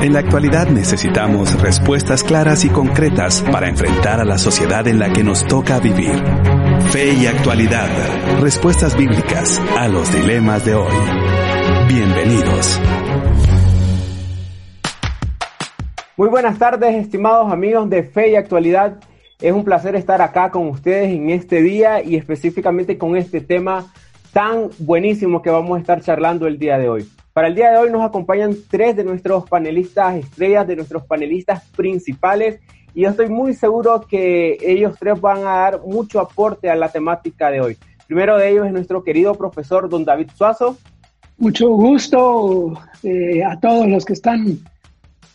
en la actualidad necesitamos respuestas claras y concretas para enfrentar a la sociedad en la que nos toca vivir. Fe y actualidad. Respuestas bíblicas a los dilemas de hoy. Bienvenidos. Muy buenas tardes, estimados amigos de Fe y Actualidad. Es un placer estar acá con ustedes en este día y específicamente con este tema tan buenísimo que vamos a estar charlando el día de hoy. Para el día de hoy nos acompañan tres de nuestros panelistas estrellas, de nuestros panelistas principales, y yo estoy muy seguro que ellos tres van a dar mucho aporte a la temática de hoy. Primero de ellos es nuestro querido profesor don David Suazo. Mucho gusto eh, a todos los que están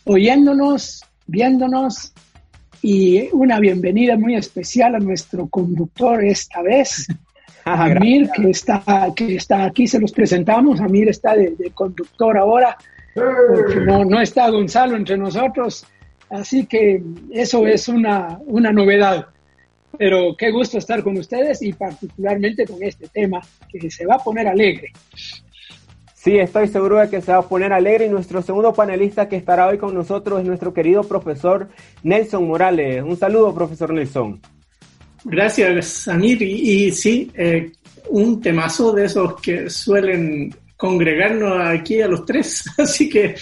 oyéndonos, viéndonos y una bienvenida muy especial a nuestro conductor esta vez, Amir, que está, que está aquí, se los presentamos. Amir está de, conductor ahora, porque no, no está Gonzalo entre nosotros. Así que eso es una, una novedad. Pero qué gusto estar con ustedes y particularmente con este tema que se va a poner alegre. Sí, estoy seguro de que se va a poner alegre y nuestro segundo panelista que estará hoy con nosotros es nuestro querido profesor Nelson Morales. Un saludo, profesor Nelson. Gracias, Anir. Y, sí, eh, un temazo de esos que suelen congregarnos aquí a los tres. Así que,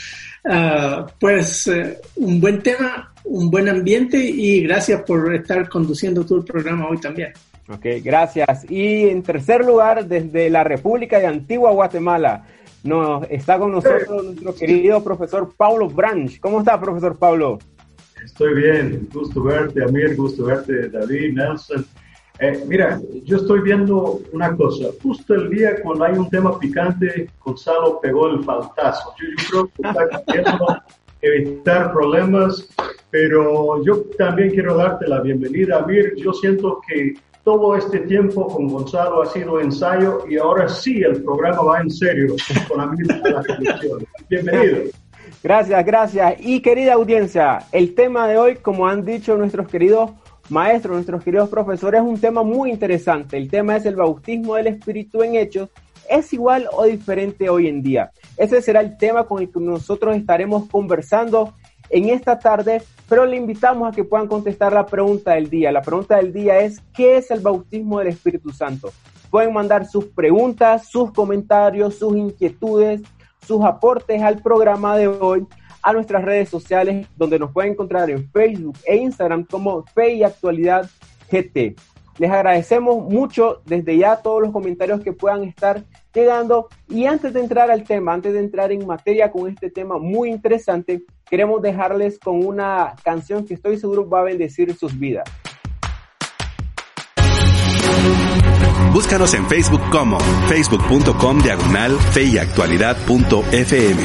ah, pues, eh, un buen tema, un buen ambiente y gracias por estar conduciendo todo el programa hoy también. Ok, gracias. Y en tercer lugar, desde la República de Antigua Guatemala, nos está con nosotros nuestro querido profesor Pablo Branch. ¿Cómo está, profesor Pablo? Estoy bien, gusto verte, Amir, gusto verte, David, Nelson. Eh, mira, yo estoy viendo una cosa. Justo el día cuando hay un tema picante, Gonzalo pegó el faltazo. Yo, creo que está queriendo evitar problemas, pero yo también quiero darte la bienvenida, Amir. Yo siento que todo este tiempo con Gonzalo ha sido ensayo y ahora sí el programa va en serio con Amir Bienvenido. Gracias, gracias. Y querida audiencia, el tema de hoy, como han dicho nuestros queridos maestros, nuestros queridos profesores, es un tema muy interesante. El tema es el bautismo del Espíritu en hechos. ¿Es igual o diferente hoy en día? Ese será el tema con el que nosotros estaremos conversando en esta tarde, pero le invitamos a que puedan contestar la pregunta del día. La pregunta del día es, ¿qué es el bautismo del Espíritu Santo? Pueden mandar sus preguntas, sus comentarios, sus inquietudes sus aportes al programa de hoy a nuestras redes sociales, donde nos pueden encontrar en Facebook e Instagram como Fe y Actualidad GT. Les agradecemos mucho desde ya todos los comentarios que puedan estar llegando. Y antes de entrar al tema, antes de entrar en materia con este tema muy interesante, queremos dejarles con una canción que estoy seguro va a bendecir sus vidas. Búscanos en Facebook como facebook.com diagonal feyactualidad.fm.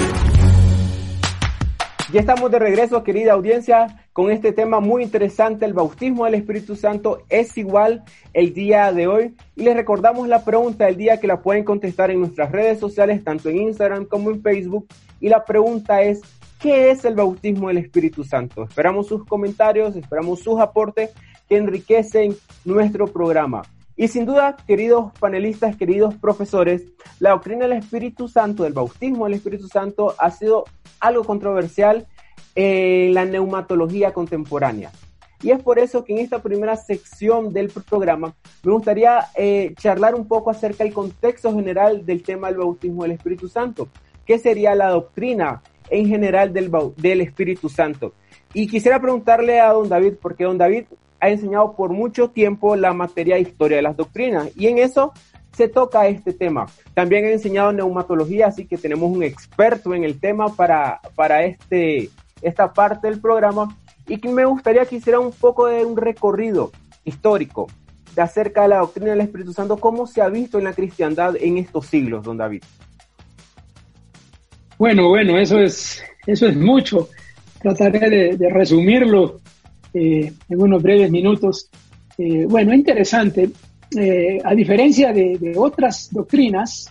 Ya estamos de regreso, querida audiencia, con este tema muy interesante. El bautismo del Espíritu Santo es igual el día de hoy. Y les recordamos la pregunta del día que la pueden contestar en nuestras redes sociales, tanto en Instagram como en Facebook. Y la pregunta es, ¿qué es el bautismo del Espíritu Santo? Esperamos sus comentarios, esperamos sus aportes que enriquecen nuestro programa. Y sin duda, queridos panelistas, queridos profesores, la doctrina del Espíritu Santo, del bautismo del Espíritu Santo, ha sido algo controversial en la neumatología contemporánea. Y es por eso que en esta primera sección del programa me gustaría eh, charlar un poco acerca del contexto general del tema del bautismo del Espíritu Santo. ¿Qué sería la doctrina en general del, del Espíritu Santo? Y quisiera preguntarle a don David, porque don David ha enseñado por mucho tiempo la materia de historia de las doctrinas y en eso se toca este tema. También ha enseñado neumatología, así que tenemos un experto en el tema para, para este, esta parte del programa y que me gustaría que hiciera un poco de un recorrido histórico de acerca de la doctrina del Espíritu Santo, cómo se ha visto en la cristiandad en estos siglos, don David. Bueno, bueno, eso es, eso es mucho. Trataré de, resumirlo eh, en unos breves minutos. Eh, bueno, interesante. Eh, a diferencia de, otras doctrinas,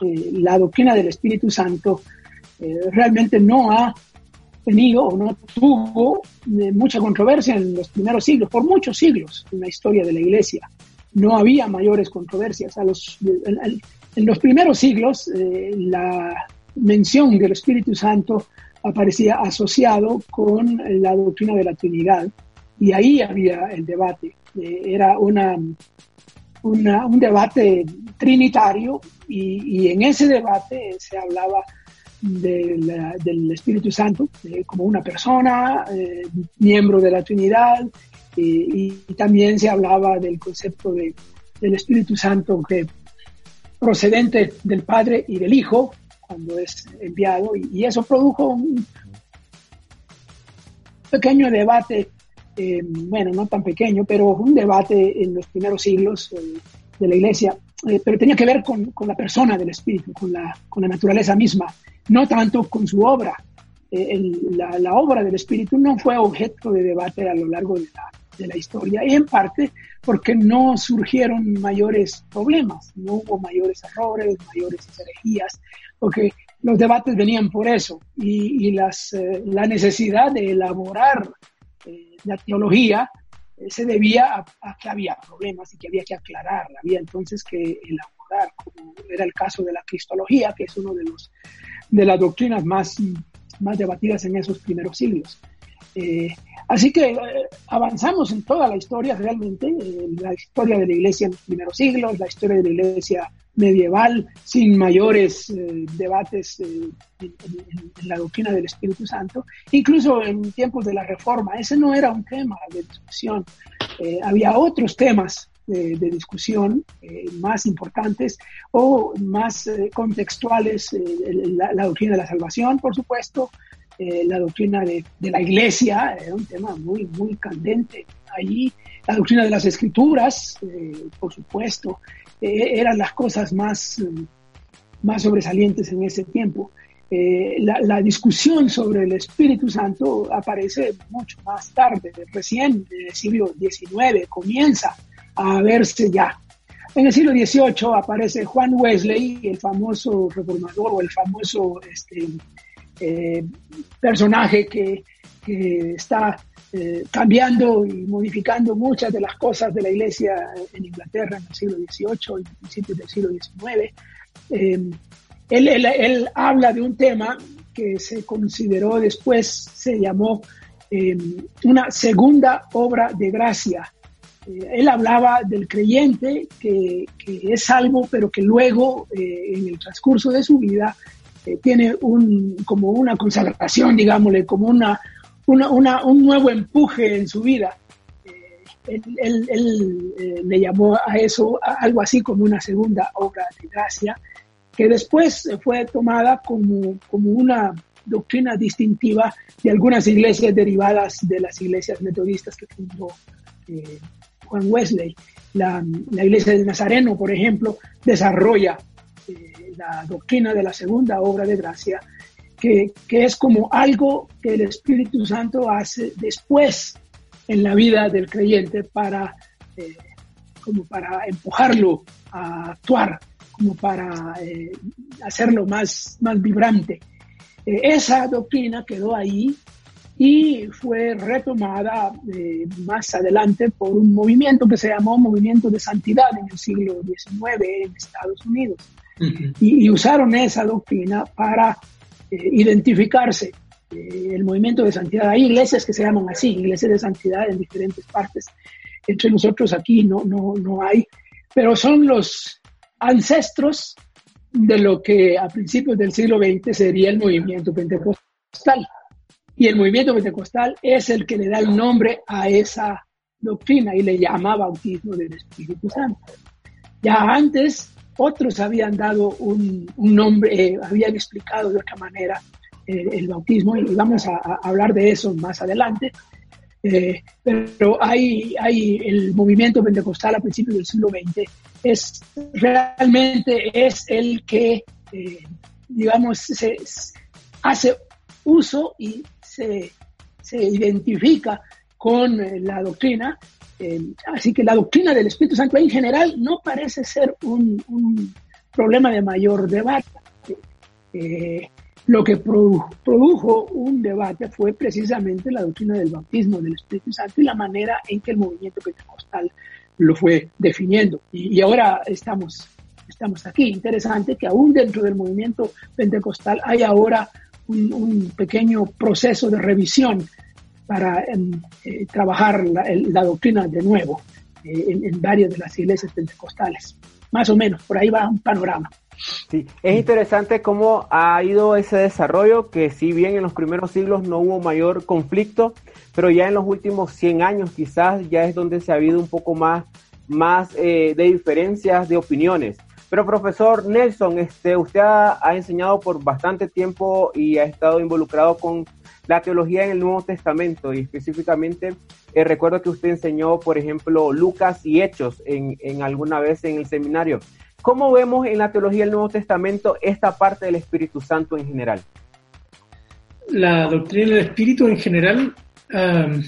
la doctrina del Espíritu Santo realmente no ha tenido o no tuvo mucha controversia en los primeros siglos, por muchos siglos en la historia de la Iglesia. No había mayores controversias. A los, en los primeros siglos, la mención del Espíritu Santo aparecía asociado con la doctrina de la Trinidad y ahí había el debate. Eh, era una, un debate trinitario y, en ese debate se hablaba del Espíritu Santo eh, como una persona, eh, miembro de la Trinidad, y, también se hablaba del concepto de, del Espíritu Santo que procedente del Padre y del Hijo, cuando es enviado, y, eso produjo un pequeño debate, eh, bueno, no tan pequeño, pero un debate en los primeros siglos eh, de la Iglesia, eh, pero tenía que ver con, con, la persona del Espíritu, con la, con la naturaleza misma, no tanto con su obra. la, la, obra del Espíritu no fue objeto de debate a lo largo de la, de la historia, y en parte porque no surgieron mayores problemas, no hubo mayores errores, mayores herejías, porque los debates venían por eso y, las, eh, la necesidad de elaborar eh, la teología eh, se debía a, que había problemas y que había que aclararla, había entonces que elaborar, como era el caso de la cristología, que es uno de los de las doctrinas más, más debatidas en esos primeros siglos. Así que avanzamos en toda la historia realmente, la historia de la iglesia en los primeros siglos, la historia de la iglesia medieval sin mayores eh, debates eh, en, la doctrina del Espíritu Santo, incluso en tiempos de la Reforma. Ese no era un tema de discusión. Eh, había otros temas de, discusión más importantes o más contextuales, la, doctrina de la salvación, por supuesto, la doctrina de, de, la iglesia, era un tema muy, muy candente allí, la doctrina de las escrituras, por supuesto, eh, eran las cosas más, más sobresalientes en ese tiempo. Eh, la, discusión sobre el Espíritu Santo aparece mucho más tarde, recién en el siglo XIX comienza a verse ya. En el siglo XVIII aparece Juan Wesley, el famoso reformador o el famoso este, eh, personaje que, está eh, cambiando y modificando muchas de las cosas de la iglesia en Inglaterra en el siglo XVIII y principios del siglo XIX. Eh, él, habla de un tema que se consideró después, se llamó eh, una segunda obra de gracia. él hablaba del creyente que, que, es salvo, pero que luego, en el transcurso de su vida, tiene un, como una consagración, digámosle, como una, una, un nuevo empuje en su vida. Eh, él, eh, le llamó a eso algo así como una segunda obra de gracia, que después fue tomada como, como una doctrina distintiva de algunas iglesias derivadas de las iglesias metodistas que fundó eh, Juan Wesley. La, la, iglesia de Nazareno, por ejemplo, desarrolla la doctrina de la segunda obra de gracia que, es como algo que el Espíritu Santo hace después en la vida del creyente para, eh, como para empujarlo a actuar, como para eh, hacerlo más, más vibrante. Eh, esa doctrina quedó ahí y fue retomada más adelante por un movimiento que se llamó Movimiento de Santidad en el siglo XIX en Estados Unidos. Y, usaron esa doctrina para eh, identificarse eh, el movimiento de santidad. Hay iglesias que se llaman así, iglesias de santidad en diferentes partes. Entre nosotros aquí no, no, no hay, pero son los ancestros de lo que a principios del siglo XX sería el movimiento pentecostal. Y el movimiento pentecostal es el que le da el nombre a esa doctrina y le llama bautismo del Espíritu Santo. Ya antes otros habían dado un, nombre, eh, habían explicado de otra manera eh, el bautismo y vamos a, hablar de eso más adelante. Eh, pero hay, el movimiento pentecostal a principios del siglo XX es realmente es el que digamos, se hace uso y se, identifica con eh, la doctrina. Eh, así que la doctrina del Espíritu Santo en general no parece ser un, problema de mayor debate. Eh, lo que produjo, un debate fue precisamente la doctrina del bautismo del Espíritu Santo y la manera en que el movimiento pentecostal lo fue definiendo. Y, ahora estamos, estamos aquí. Interesante que aún dentro del movimiento pentecostal hay ahora un, pequeño proceso de revisión para em, eh, trabajar la, doctrina de nuevo eh, en, en varias de las iglesias pentecostales. Más o menos, por ahí va un panorama. Sí, es interesante cómo ha ido ese desarrollo, que si bien en los primeros siglos no hubo mayor conflicto, pero ya en los últimos 100 años quizás ya es donde se ha habido un poco más, más eh, de diferencias de opiniones. Pero profesor Nelson, este, usted ha, enseñado por bastante tiempo y ha estado involucrado con la teología en el Nuevo Testamento y específicamente eh, recuerdo que usted enseñó, por ejemplo, Lucas y Hechos en, alguna vez en el seminario. ¿Cómo vemos en la teología del Nuevo Testamento esta parte del Espíritu Santo en general? La doctrina del Espíritu en general um,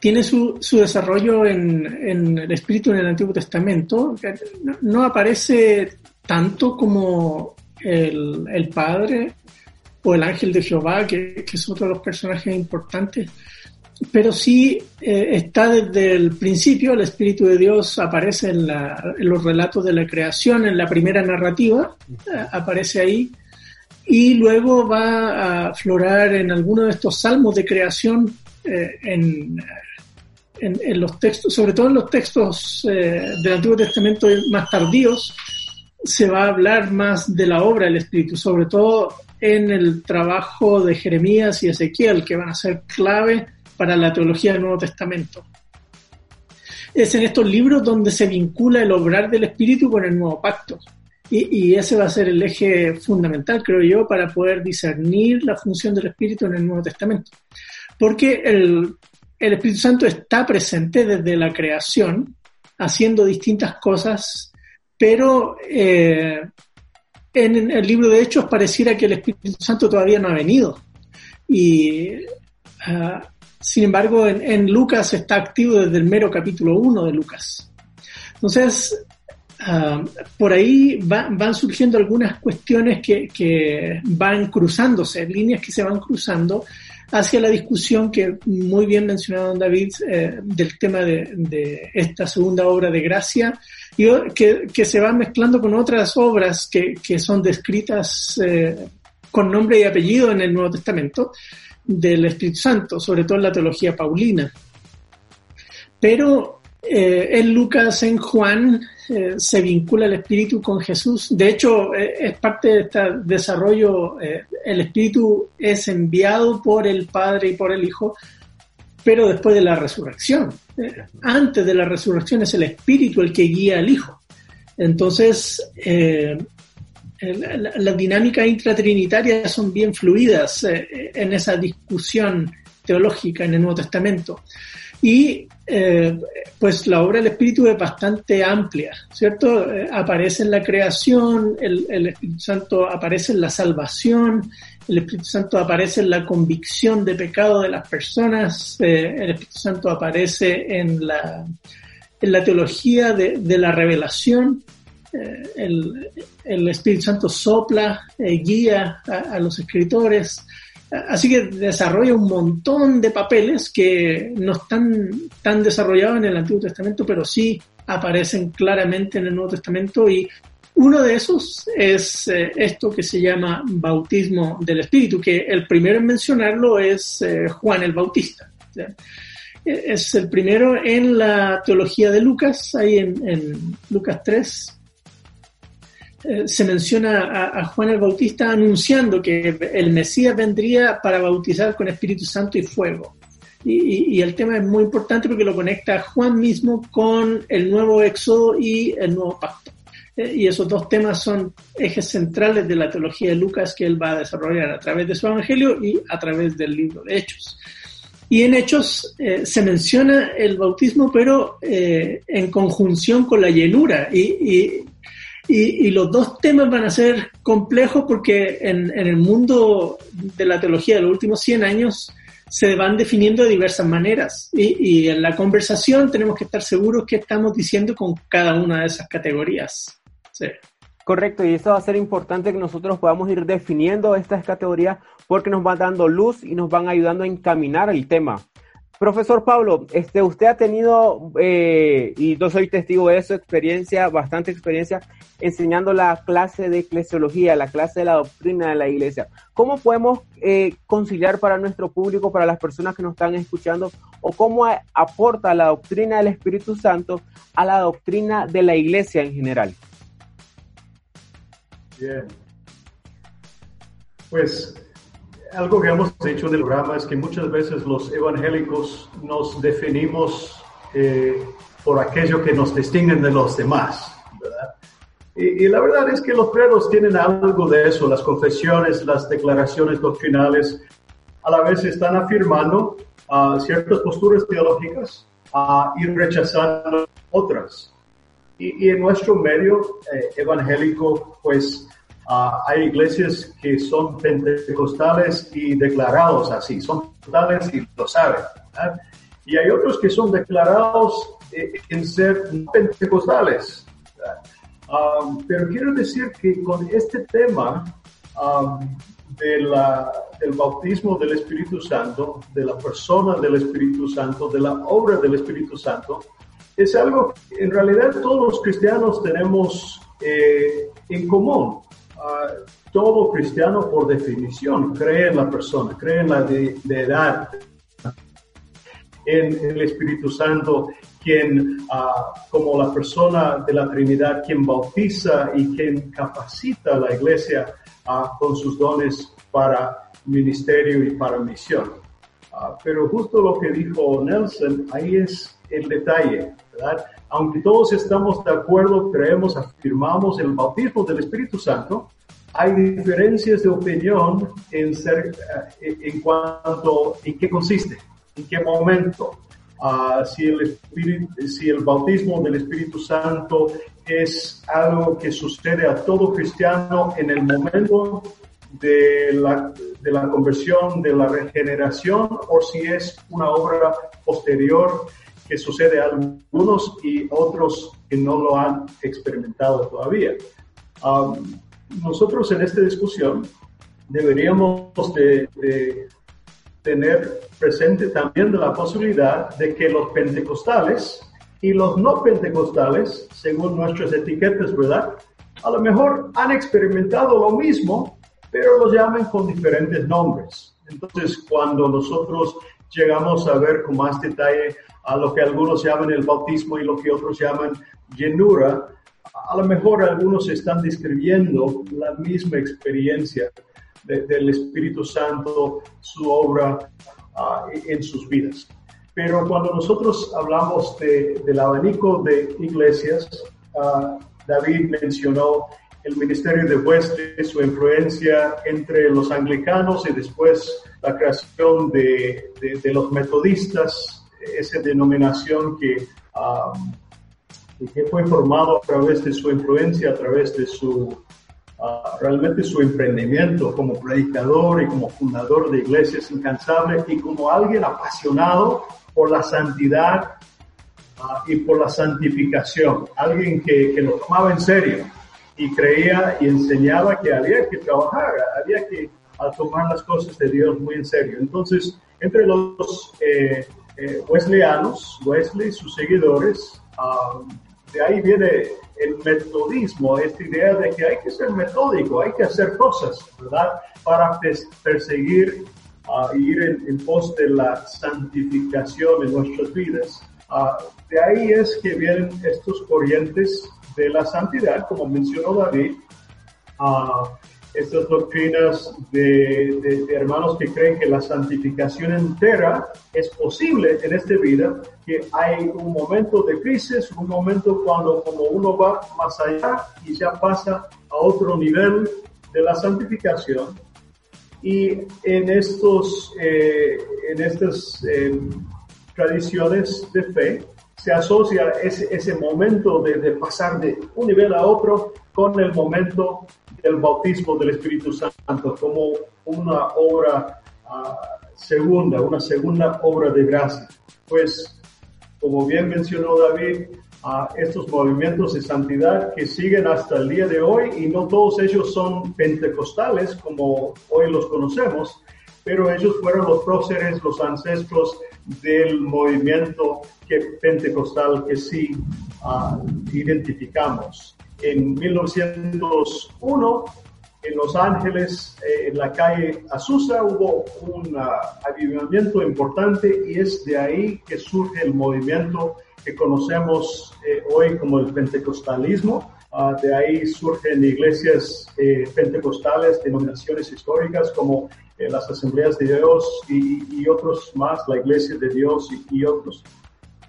tiene su, desarrollo en, el Espíritu en el Antiguo Testamento. No, aparece tanto como el, Padre o el ángel de Jehová, que, es otro de los personajes importantes. Pero sí eh, está desde el principio, el Espíritu de Dios aparece en, los relatos de la creación, en la primera narrativa, eh, aparece ahí, y luego va a aflorar en alguno de estos salmos de creación eh, en, en, los textos, sobre todo en los textos del Antiguo Testamento más tardíos, se va a hablar más de la obra del Espíritu, sobre todo en el trabajo de Jeremías y Ezequiel, que van a ser clave para la teología del Nuevo Testamento. Es en estos libros donde se vincula el obrar del Espíritu con el nuevo pacto. Y, ese va a ser el eje fundamental, creo yo, para poder discernir la función del Espíritu en el Nuevo Testamento. Porque el, Espíritu Santo está presente desde la creación, haciendo distintas cosas, pero eh, en el libro de Hechos pareciera que el Espíritu Santo todavía no ha venido. Y ah, sin embargo, en, Lucas está activo desde el mero capítulo 1 de Lucas. Entonces, ah, por ahí van surgiendo algunas cuestiones que, van cruzándose, líneas que se van cruzando hacia la discusión que muy bien mencionado David eh, del tema de, esta segunda obra de gracia y que, se va mezclando con otras obras que, son descritas eh, con nombre y apellido en el Nuevo Testamento del Espíritu Santo, sobre todo en la teología paulina. Pero eh, en Lucas, en Juan, eh, se vincula el Espíritu con Jesús. De hecho, eh, es parte de este desarrollo, el Espíritu es enviado por el Padre y por el Hijo, pero después de la resurrección. antes de la resurrección es el Espíritu el que guía al Hijo. Entonces, las dinámicas intratrinitarias son bien fluidas eh, en esa discusión teológica en el Nuevo Testamento. Y eh, pues la obra del Espíritu es bastante amplia, ¿cierto? Eh, aparece en la creación, el, Espíritu Santo aparece en la salvación, el Espíritu Santo aparece en la convicción de pecado de las personas, el Espíritu Santo aparece en la, en la teología de, de la revelación, el, el Espíritu Santo sopla, eh, guía a, los escritores, así que desarrolla un montón de papeles que no están tan desarrollados en el Antiguo Testamento, pero sí aparecen claramente en el Nuevo Testamento y uno de esos es eh, esto que se llama bautismo del Espíritu, que el primero en mencionarlo es eh, Juan el Bautista. Es el primero en la teología de Lucas, ahí en, en Lucas 3, eh, se menciona a, Juan el Bautista anunciando que el Mesías vendría para bautizar con Espíritu Santo y fuego. Y, el tema es muy importante porque lo conecta a Juan mismo con el nuevo éxodo y el nuevo pacto. Eh, y esos dos temas son ejes centrales de la teología de Lucas que él va a desarrollar a través de su evangelio y a través del libro de Hechos. Y en Hechos eh, se menciona el bautismo, pero en conjunción con la llenura. Y, Y, los dos temas van a ser complejos porque en, el mundo de la teología de los últimos 100 años se van definiendo de diversas maneras. Y, y en la conversación tenemos que estar seguros que estamos diciendo con cada una de esas categorías. Sí. Correcto, y eso va a ser importante que nosotros podamos ir definiendo estas categorías porque nos van dando luz y nos van ayudando a encaminar el tema. Profesor Pablo, este, usted ha tenido, eh, y yo soy testigo de su experiencia, bastante experiencia, enseñando la clase de eclesiología, la clase de la doctrina de la iglesia. ¿Cómo podemos eh, conciliar para nuestro público, para las personas que nos están escuchando, o cómo aporta la doctrina del Espíritu Santo a la doctrina de la iglesia en general? Bien. Pues algo que hemos dicho en el programa es que muchas veces los evangélicos nos definimos eh, por aquello que nos distinguen de los demás, ¿verdad? Y, la verdad es que los credos tienen algo de eso, las confesiones, las declaraciones doctrinales, a la vez están afirmando uh, ciertas posturas teológicas uh, y rechazando otras. Y, en nuestro medio eh, evangélico, pues Ah, hay iglesias que son pentecostales y declarados así, son pentecostales y lo saben. Y hay otros que son declarados eh, en ser pentecostales. Um, pero quiero decir que con este tema um, de la, del bautismo del Espíritu Santo, de la persona del Espíritu Santo, de la obra del Espíritu Santo, es algo que en realidad todos los cristianos tenemos eh, en común. Ah, todo cristiano por definición cree en la persona, cree en la deidad, en el Espíritu Santo, quien uh, como la persona de la Trinidad, quien bautiza y quien capacita a la iglesia uh, con sus dones para ministerio y para misión. pero justo lo que dijo Nelson, ahí es el detalle, ¿verdad? aunque todos estamos de acuerdo, creemos, afirmamos el bautismo del Espíritu Santo, hay diferencias de opinión en, ser, eh, en cuanto en qué consiste, en qué momento. Uh, si, el si el bautismo del Espíritu Santo es algo que sucede a todo cristiano en el momento de la, de la conversión, de la regeneración, o si es una obra posterior que sucede a algunos y otros que no lo han experimentado todavía. Um, nosotros en esta discusión deberíamos de, tener presente también la posibilidad de que los pentecostales y los no pentecostales, según nuestras etiquetas, ¿verdad? A lo mejor han experimentado lo mismo, pero lo llaman con diferentes nombres. Entonces, cuando nosotros llegamos a ver con más detalle a lo que algunos llaman el bautismo y lo que otros llaman llenura, a lo mejor algunos están describiendo la misma experiencia del Espíritu Santo, su obra ah, en sus vidas. Pero cuando nosotros hablamos del abanico de iglesias, uh, David mencionó el ministerio de Wesley, su influencia entre los anglicanos y después la creación de, de, los metodistas, esa denominación que, um, que fue formado a través de su influencia, a través de su, uh, realmente su emprendimiento como predicador y como fundador de iglesias incansables y como alguien apasionado por la santidad uh, y por la santificación, alguien que, que lo tomaba en serio y creía y enseñaba que había que trabajar, había que tomar las cosas de Dios muy en serio. Entonces, entre los eh, eh, wesleyanos, Wesley y sus seguidores, um, de ahí viene el metodismo, esta idea de que hay que ser metódico, hay que hacer cosas, ¿verdad? Para perseguir uh, ir en, pos de la santificación en nuestras vidas. Uh, de ahí es que vienen estos corrientes de la santidad, como mencionó David, uh, estas doctrinas de, hermanos que creen que la santificación entera es posible en esta vida, que hay un momento de crisis, un momento cuando como uno va más allá y ya pasa a otro nivel de la santificación. Y en estos, eh, en estas eh, tradiciones de fe, se asocia ese, ese momento de, pasar de un nivel a otro con el momento del bautismo del Espíritu Santo como una obra ah, segunda, una segunda obra de gracia. Pues, como bien mencionó David, a estos movimientos de santidad que siguen hasta el día de hoy y no todos ellos son pentecostales como hoy los conocemos, pero ellos fueron los próceres, los ancestros del movimiento que, pentecostal que sí uh, identificamos. En 1901, en Los Ángeles, eh, en la calle Azusa, hubo un uh, avivamiento importante y es de ahí que surge el movimiento que conocemos eh, hoy como el pentecostalismo. Uh, de ahí surgen iglesias eh, pentecostales, denominaciones históricas como eh, las asambleas de Dios y, y, otros más, la iglesia de Dios y, y otros.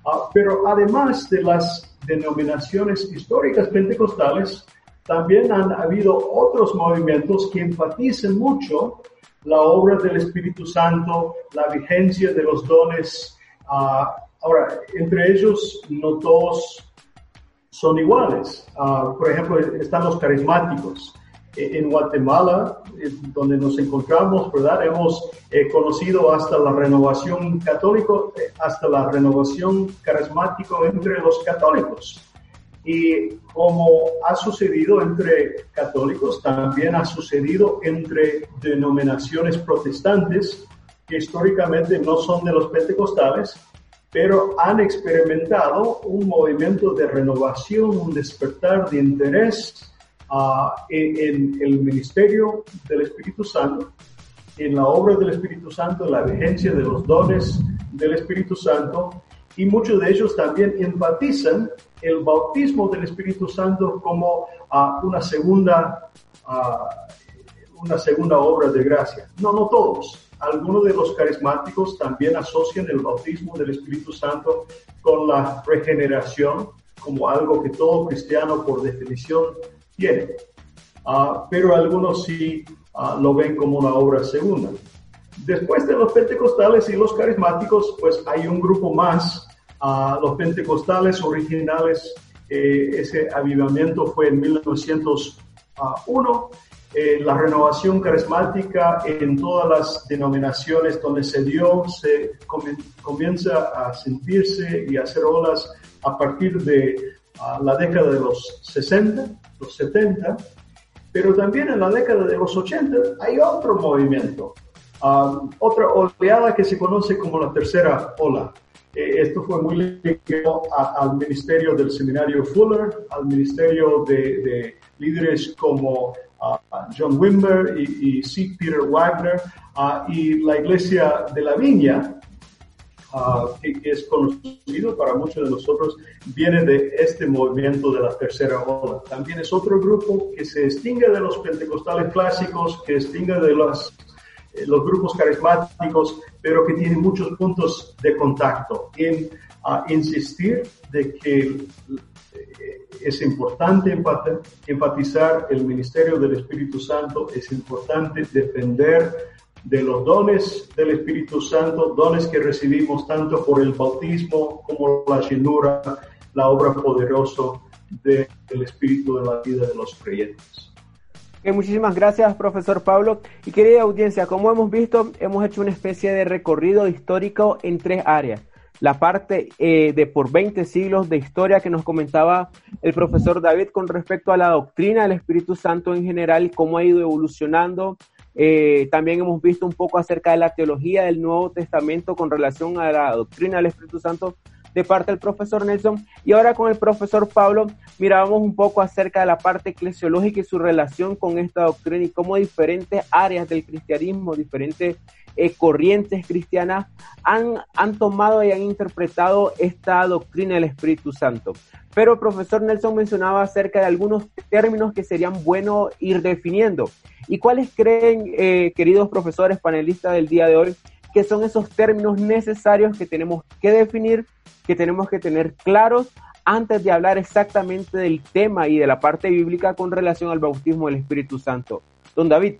Uh, pero además de las denominaciones históricas pentecostales, también han habido otros movimientos que enfatizan mucho la obra del Espíritu Santo, la vigencia de los dones uh, Ahora, entre ellos no todos son iguales. Uh, por ejemplo, están los carismáticos. E, en Guatemala, donde nos encontramos, ¿verdad? Hemos eh, conocido hasta la renovación católico, eh, hasta la renovación carismático entre los católicos. Y como ha sucedido entre católicos, también ha sucedido entre denominaciones protestantes, que históricamente no son de los pentecostales, pero han experimentado un movimiento de renovación, un despertar de interés uh, en, el ministerio del Espíritu Santo, en la obra del Espíritu Santo, en la vigencia de los dones del Espíritu Santo, y muchos de ellos también enfatizan el bautismo del Espíritu Santo como uh, una segunda uh, una segunda obra de gracia. No, no todos, algunos de los carismáticos también asocian el bautismo del Espíritu Santo con la regeneración como algo que todo cristiano por definición tiene. Uh, pero algunos sí uh, lo ven como una obra segunda. Después de los pentecostales y los carismáticos, pues hay un grupo más, uh, los pentecostales originales, eh, ese avivamiento fue en 1901 eh, la renovación carismática en todas las denominaciones donde se dio, se comienza a sentirse y a hacer olas a partir de la década de los 60, los 70, pero también en la década de los 80 hay otro movimiento, otra oleada que se conoce como la tercera ola. Eh, esto fue muy ligado al ministerio del seminario Fuller, al ministerio de, de líderes como John Wimber y, C. Peter Wagner y la iglesia de la Viña, que, es conocido para muchos de nosotros, viene de este movimiento de la tercera ola. También es otro grupo que se distingue de los pentecostales clásicos, que distingue de los, eh, los grupos carismáticos, pero que tiene muchos puntos de contacto en insistir de que es importante enfatizar el ministerio del Espíritu Santo, es importante defender de los dones del Espíritu Santo, dones que recibimos tanto por el bautismo como la llenura, la obra poderosa del Espíritu de la vida de los creyentes. muchísimas gracias, profesor Pablo. Y querida audiencia, como hemos visto, hemos hecho una especie de recorrido histórico en tres áreas la parte eh, de por 20 siglos de historia que nos comentaba el profesor David con respecto a la doctrina del Espíritu Santo en general cómo ha ido evolucionando. Eh, también hemos visto un poco acerca de la teología del Nuevo Testamento con relación a la doctrina del Espíritu Santo de parte del profesor Nelson. Y ahora con el profesor Pablo mirábamos un poco acerca de la parte eclesiológica y su relación con esta doctrina y cómo diferentes áreas del cristianismo, diferentes eh, corrientes cristianas han, han tomado y han interpretado esta doctrina del Espíritu Santo. Pero el profesor Nelson mencionaba acerca de algunos términos que serían bueno ir definiendo. ¿Y cuáles creen, eh, queridos profesores panelistas del día de hoy, que son esos términos necesarios que tenemos que definir, que tenemos que tener claros antes de hablar exactamente del tema y de la parte bíblica con relación al bautismo del Espíritu Santo? Don David,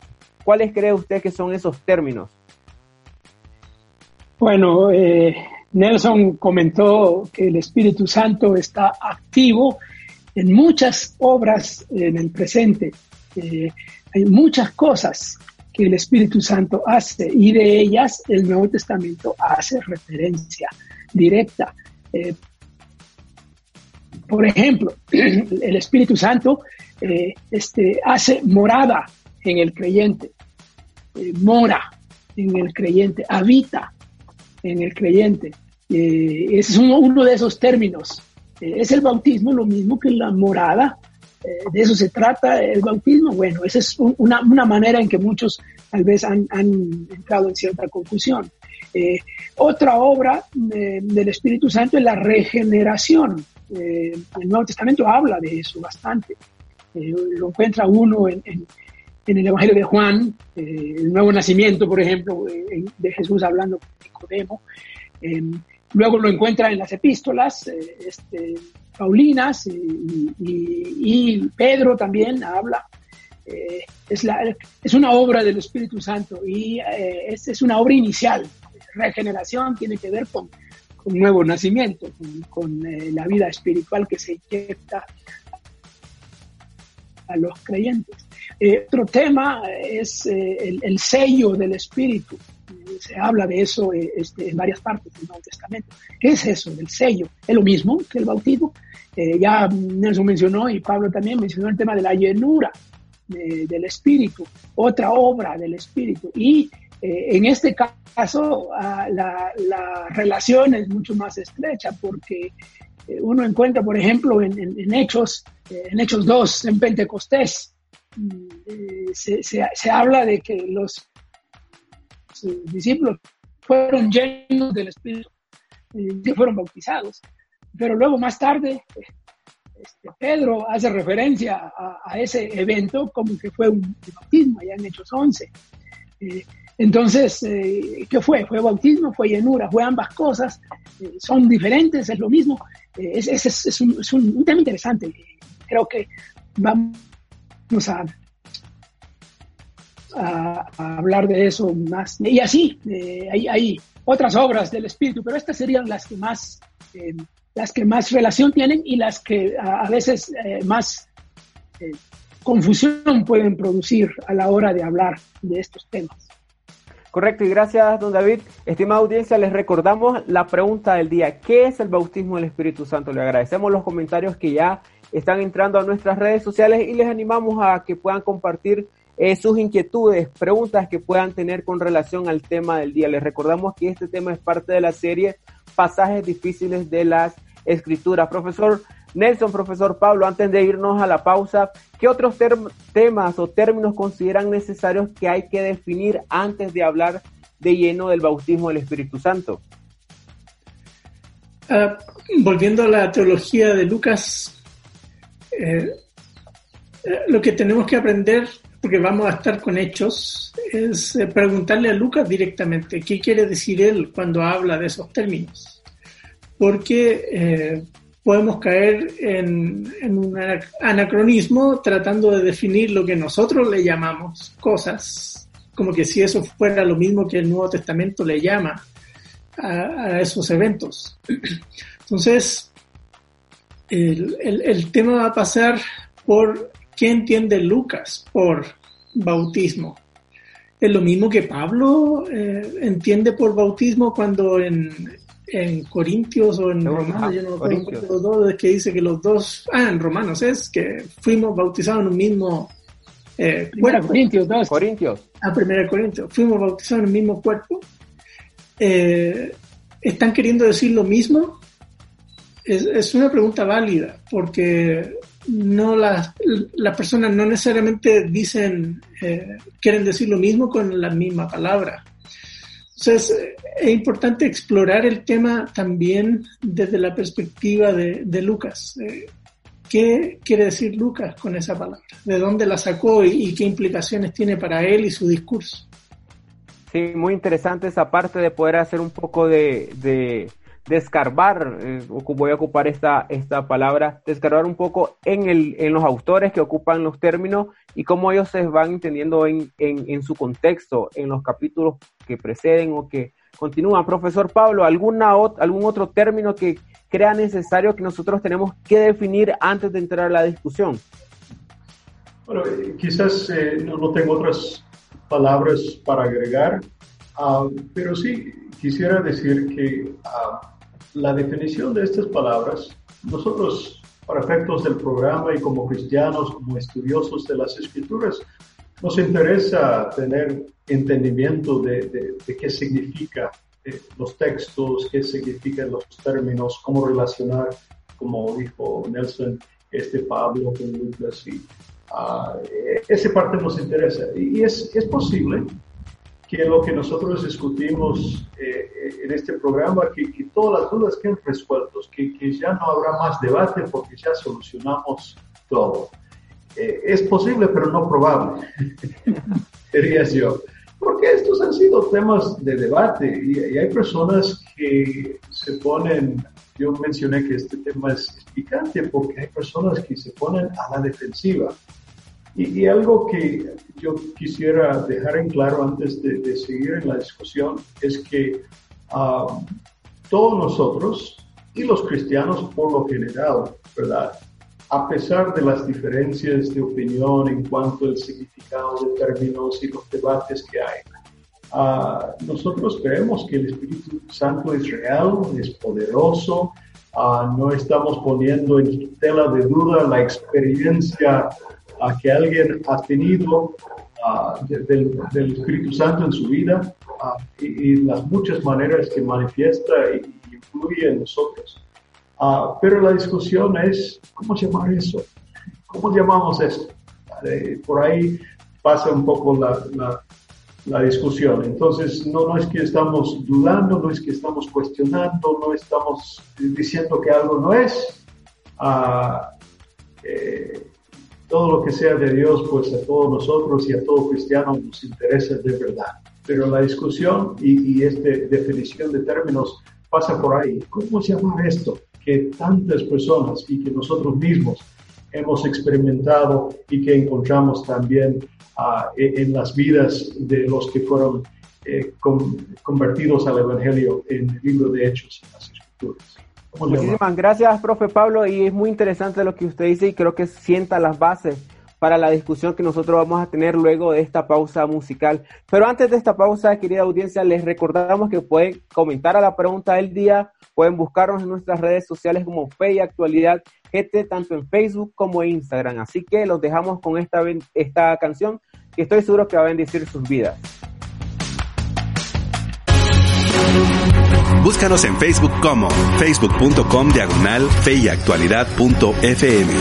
¿cuáles cree usted que son esos términos? Bueno, eh, Nelson comentó que el Espíritu Santo está activo en muchas obras en el presente. Eh, hay muchas cosas que el Espíritu Santo hace y de ellas el Nuevo Testamento hace referencia directa. Eh, por ejemplo, el Espíritu Santo este, hace morada en el creyente, mora en el creyente, habita en el creyente. ese es uno, de esos términos. es el bautismo lo mismo que la morada. de eso se trata el bautismo. Bueno, esa es una, manera en que muchos tal vez han, entrado en cierta confusión. otra obra del Espíritu Santo es la regeneración. Eh, el Nuevo Testamento habla de eso bastante. Eh, lo encuentra uno en, el Evangelio de Juan, eh, el nuevo nacimiento, por ejemplo, de Jesús hablando con Nicodemo. luego lo encuentra en las epístolas este, Paulinas y, Pedro también habla. es, una obra del Espíritu Santo y es, es una obra inicial. Regeneración tiene que ver con un nuevo nacimiento, con, eh, la vida espiritual que se inyecta a los creyentes. Eh, otro tema es eh, el, sello del Espíritu. se habla de eso este, en varias partes del Nuevo Testamento. ¿Qué es eso del sello? Es lo mismo que el bautismo. ya Nelson mencionó y Pablo también mencionó el tema de la llenura del Espíritu, otra obra del Espíritu. Y eh, en este caso, ah, la, relación es mucho más estrecha porque eh, uno encuentra, por ejemplo, en, Hechos, eh, en Hechos 2, en Pentecostés, mm, se, habla de que los discípulos fueron llenos del Espíritu, que fueron bautizados. Pero luego más tarde, este, Pedro hace referencia a, ese evento como que fue un bautismo, allá en Hechos 11. Entonces, eh, ¿qué fue? ¿Fue bautismo? ¿Fue llenura? ¿Fue ambas cosas? Eh, ¿Son diferentes? ¿Es lo mismo? Eh, es, es, un, tema interesante. Creo que vamos a, hablar de eso más. Y así, hay, hay, otras obras del Espíritu, pero estas serían las que más, las que más relación tienen y las que a, a veces más confusión pueden producir a la hora de hablar de estos temas. Correcto, y gracias, don David. Estimada audiencia, les recordamos la pregunta del día. ¿Qué es el bautismo del Espíritu Santo? Le agradecemos los comentarios que ya están entrando a nuestras redes sociales y les animamos a que puedan compartir eh, sus inquietudes, preguntas que puedan tener con relación al tema del día. Les recordamos que este tema es parte de la serie Pasajes difíciles de las Escrituras. Profesor Nelson, profesor Pablo, antes de irnos a la pausa, ¿qué otros temas o términos consideran necesarios que hay que definir antes de hablar de lleno del bautismo del Espíritu Santo? Ah, volviendo a la teología de Lucas, eh, eh, lo que tenemos que aprender, porque vamos a estar con hechos, es eh, preguntarle a Lucas directamente qué quiere decir él cuando habla de esos términos. Porque podemos caer en, un anacronismo tratando de definir lo que nosotros le llamamos cosas, como que si eso fuera lo mismo que el Nuevo Testamento le llama a, esos eventos. Entonces, el, tema va a pasar por qué entiende Lucas por bautismo. Es lo mismo que Pablo eh, entiende por bautismo cuando en, en Corintios o en Romanos, yo no los dos, que dice que los dos, ah, en Romanos es que fuimos bautizados en un mismo eh, cuerpo. Corintios, dos. Corintios. Ah, primera Corintios, fuimos bautizados en un mismo cuerpo. Eh, ¿Están queriendo decir lo mismo? Es, es una pregunta válida, porque no las, las personas no necesariamente dicen, eh, quieren decir lo mismo con la misma palabra. Entonces, es importante explorar el tema también desde la perspectiva de, Lucas. Eh, ¿Qué quiere decir Lucas con esa palabra? ¿De dónde la sacó y, qué implicaciones tiene para él y su discurso? Sí, muy interesante esa parte de poder hacer un poco de, de escarbar, eh, voy a ocupar esta, esta palabra, de escarbar un poco en, el, en los autores que ocupan los términos y cómo ellos se van entendiendo en, en, su contexto, en los capítulos que preceden o que continúan. Profesor Pablo, ¿alguna, ¿algún otro término que crea necesario que nosotros tenemos que definir antes de entrar a la discusión? Bueno, eh, quizás eh, no, tengo otras palabras para agregar, ah, pero sí quisiera decir que ah, la definición de estas palabras, nosotros, para efectos del programa y como cristianos, como estudiosos de las escrituras, nos interesa tener entendimiento de, qué significa eh, los textos, qué significan los términos, cómo relacionar, como dijo Nelson, este Pablo con Lucas. Y, uh, esa parte nos interesa. Y, es, es posible que lo que nosotros discutimos eh, en este programa, que, que, todas las dudas queden resueltas, que, que, ya no habrá más debate porque ya solucionamos todo. Eh, es posible, pero no probable, diría yo. Porque estos han sido temas de debate y, hay personas que se ponen, yo mencioné que este tema es picante porque hay personas que se ponen a la defensiva. Y, algo que yo quisiera dejar en claro antes de, seguir en la discusión es que um, todos nosotros y los cristianos por lo general, ¿verdad? A pesar de las diferencias de opinión en cuanto al significado de términos y los debates que hay, uh, nosotros creemos que el Espíritu Santo es real, es poderoso, uh, no estamos poniendo en tela de duda la experiencia a que alguien ha tenido ah, del, Espíritu Santo en su vida ah, y, las muchas maneras que manifiesta y, influye en nosotros. Ah, pero la discusión es, ¿cómo llamar eso? ¿Cómo llamamos esto? por ahí pasa un poco la, la, discusión. Entonces, no, no es que estamos dudando, no es que estamos cuestionando, no estamos diciendo que algo no es. Eh, todo lo que sea de Dios, pues a todos nosotros y a todo cristiano nos interesa de verdad. Pero la discusión y, esta definición de términos pasa por ahí. ¿Cómo se llama esto? Que tantas personas y que nosotros mismos hemos experimentado y que encontramos también e, en las vidas de los que fueron eh, convertidos al Evangelio en el libro de Hechos, en las Escrituras. Muchísimas gracias, profe Pablo, y es muy interesante lo que usted dice y creo que sienta las bases para la discusión que nosotros vamos a tener luego de esta pausa musical. Pero antes de esta pausa, querida audiencia, les recordamos que pueden comentar a la pregunta del día, pueden buscarnos en nuestras redes sociales como Fe y Actualidad GT, tanto en Facebook como en Instagram. Así que los dejamos con esta, esta canción que estoy seguro que va a bendecir sus vidas. Búscanos en Facebook como facebook.com diagonal feyactualidad.fm.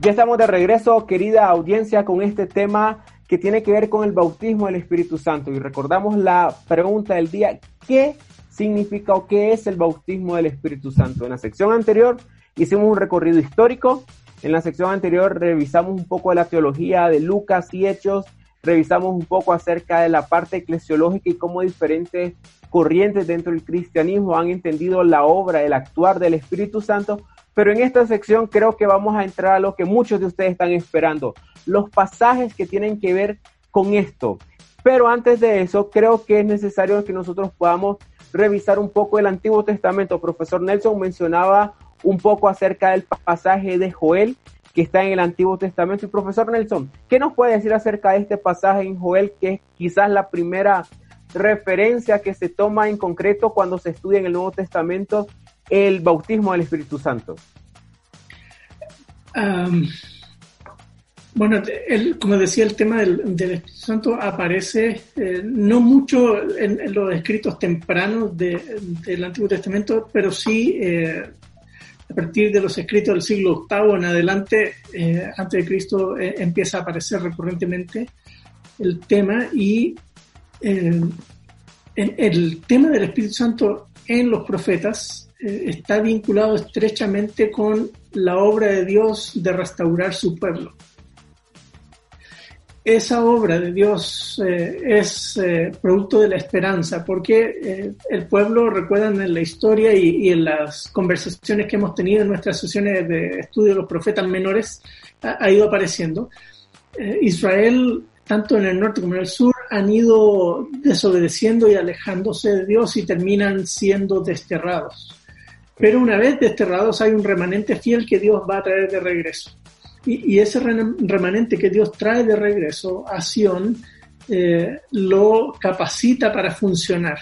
Ya estamos de regreso, querida audiencia, con este tema que tiene que ver con el bautismo del Espíritu Santo. Y recordamos la pregunta del día, ¿qué significa o qué es el bautismo del Espíritu Santo? En la sección anterior hicimos un recorrido histórico, en la sección anterior revisamos un poco la teología de Lucas y Hechos, revisamos un poco acerca de la parte eclesiológica y cómo diferentes corrientes dentro del cristianismo han entendido la obra, el actuar del Espíritu Santo, pero en esta sección creo que vamos a entrar a lo que muchos de ustedes están esperando, los pasajes que tienen que ver con esto. Pero antes de eso, creo que es necesario que nosotros podamos revisar un poco el Antiguo Testamento. Profesor Nelson mencionaba un poco acerca del pasaje de Joel que está en el Antiguo Testamento. Y profesor Nelson, ¿qué nos puede decir acerca de este pasaje en Joel, que es quizás la primera referencia que se toma en concreto cuando se estudia en el Nuevo Testamento el bautismo del Espíritu Santo? bueno, como decía, el tema del, Espíritu Santo aparece eh, no mucho en, los escritos tempranos del Antiguo Testamento, pero sí eh, a partir de los escritos del siglo VIII en adelante, eh, antes de Cristo, eh, empieza a aparecer recurrentemente el tema y eh, el tema del Espíritu Santo en los profetas está vinculado estrechamente con la obra de Dios de restaurar su pueblo esa obra de Dios eh, es eh, producto de la esperanza, porque eh, el pueblo, recuerdan en la historia y, en las conversaciones que hemos tenido en nuestras sesiones de estudio de los profetas menores, ha, ido apareciendo. Israel tanto en el norte como en el sur, han ido desobedeciendo y alejándose de Dios y terminan siendo desterrados. Pero una vez desterrados hay un remanente fiel que Dios va a traer de regreso. Y, ese remanente que Dios trae de regreso a Sion eh, lo capacita para funcionar.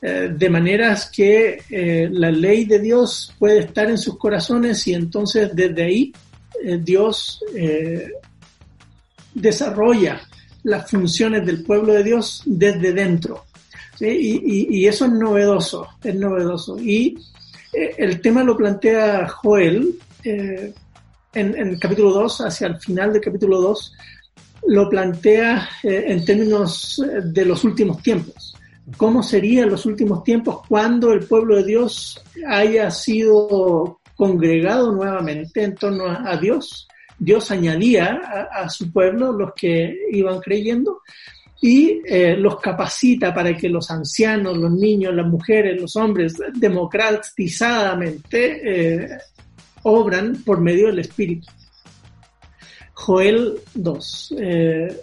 Eh, de maneras que eh, la ley de Dios puede estar en sus corazones y entonces desde ahí Dios desarrolla las funciones del pueblo de Dios desde dentro. Y, eso es novedoso, es novedoso. Y el tema lo plantea Joel en, el capítulo 2, hacia el final del capítulo 2, lo plantea eh, en términos de los últimos tiempos. ¿Cómo serían los últimos tiempos cuando el pueblo de Dios haya sido congregado nuevamente en torno a Dios Dios añadía a, su pueblo los que iban creyendo y eh, los capacita para que los ancianos, los niños, las mujeres, los hombres, democratizadamente eh, obran por medio del Espíritu. Joel 2. Eh,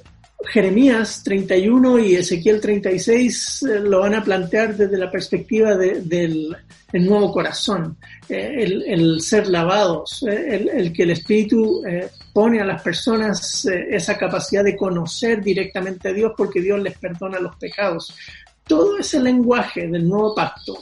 Jeremías 31 y Ezequiel 36 lo van a plantear desde la perspectiva del el nuevo corazón, eh, el, ser lavados, eh, el, que el Espíritu eh, pone a las personas esa capacidad de conocer directamente a Dios porque Dios les perdona los pecados. Todo ese lenguaje del nuevo pacto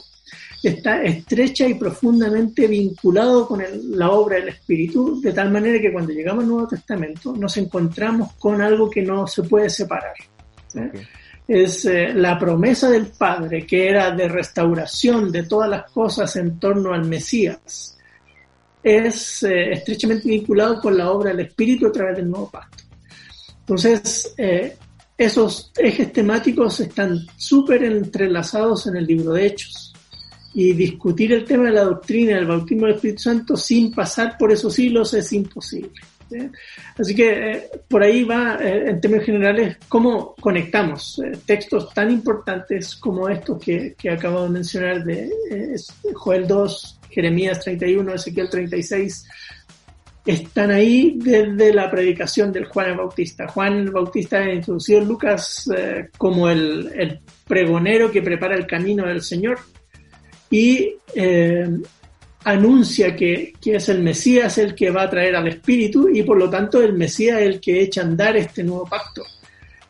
está estrecha y profundamente vinculado con la obra del Espíritu, de tal manera que cuando llegamos al Nuevo Testamento nos encontramos con algo que no se puede separar es eh, la promesa del Padre, que era de restauración de todas las cosas en torno al Mesías, es eh, estrechamente vinculado con la obra del Espíritu a través del nuevo pacto. Entonces, eh, esos ejes temáticos están súper entrelazados en el libro de Hechos. Y discutir el tema de la doctrina del bautismo del Espíritu Santo sin pasar por esos hilos es imposible. Así que eh, por ahí va, eh, en términos generales, cómo conectamos eh, textos tan importantes como estos que, que acabo de mencionar de Joel 2, Jeremías 31, Ezequiel 36, están ahí desde la predicación del Juan el Bautista. Juan el Bautista ha introducido Lucas como el, el, pregonero que prepara el camino del Señor y anuncia que, es el Mesías el que va a traer al Espíritu y por lo tanto el Mesías el que echa a andar este nuevo pacto.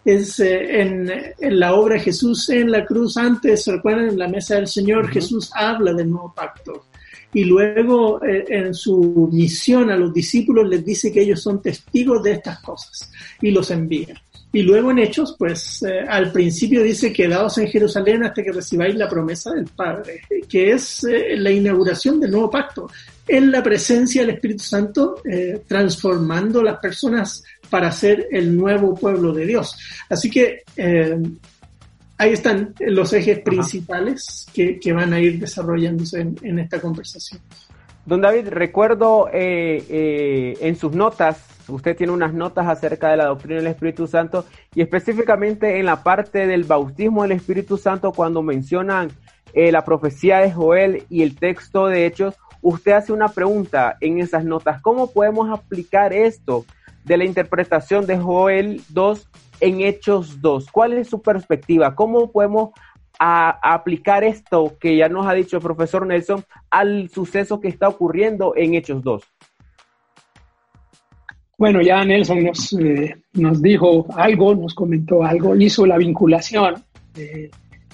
Es eh, en, la obra de Jesús en la cruz antes, ¿se recuerdan? En la mesa del Señor, Jesús habla del nuevo pacto. Y luego eh, en su misión a los discípulos les dice que ellos son testigos de estas cosas y los envía. Y luego en Hechos, pues eh, al principio dice, quedaos en Jerusalén hasta que recibáis la promesa del Padre, que es eh, la inauguración del nuevo pacto, en la presencia del Espíritu Santo, eh, transformando las personas para ser el nuevo pueblo de Dios. Así que ahí están los ejes principales que, van a ir desarrollándose en, esta conversación. Don David, recuerdo en sus notas usted tiene unas notas acerca de la doctrina del Espíritu Santo y específicamente en la parte del bautismo del Espíritu Santo cuando mencionan eh, la profecía de Joel y el texto de Hechos, usted hace una pregunta en esas notas. ¿Cómo podemos aplicar esto de la interpretación de Joel 2 en Hechos 2? ¿Cuál es su perspectiva? ¿Cómo podemos aplicar esto que ya nos ha dicho el profesor Nelson al suceso que está ocurriendo en Hechos 2? Bueno, ya Nelson nos, eh, nos dijo algo, nos comentó algo, hizo la vinculación, eh,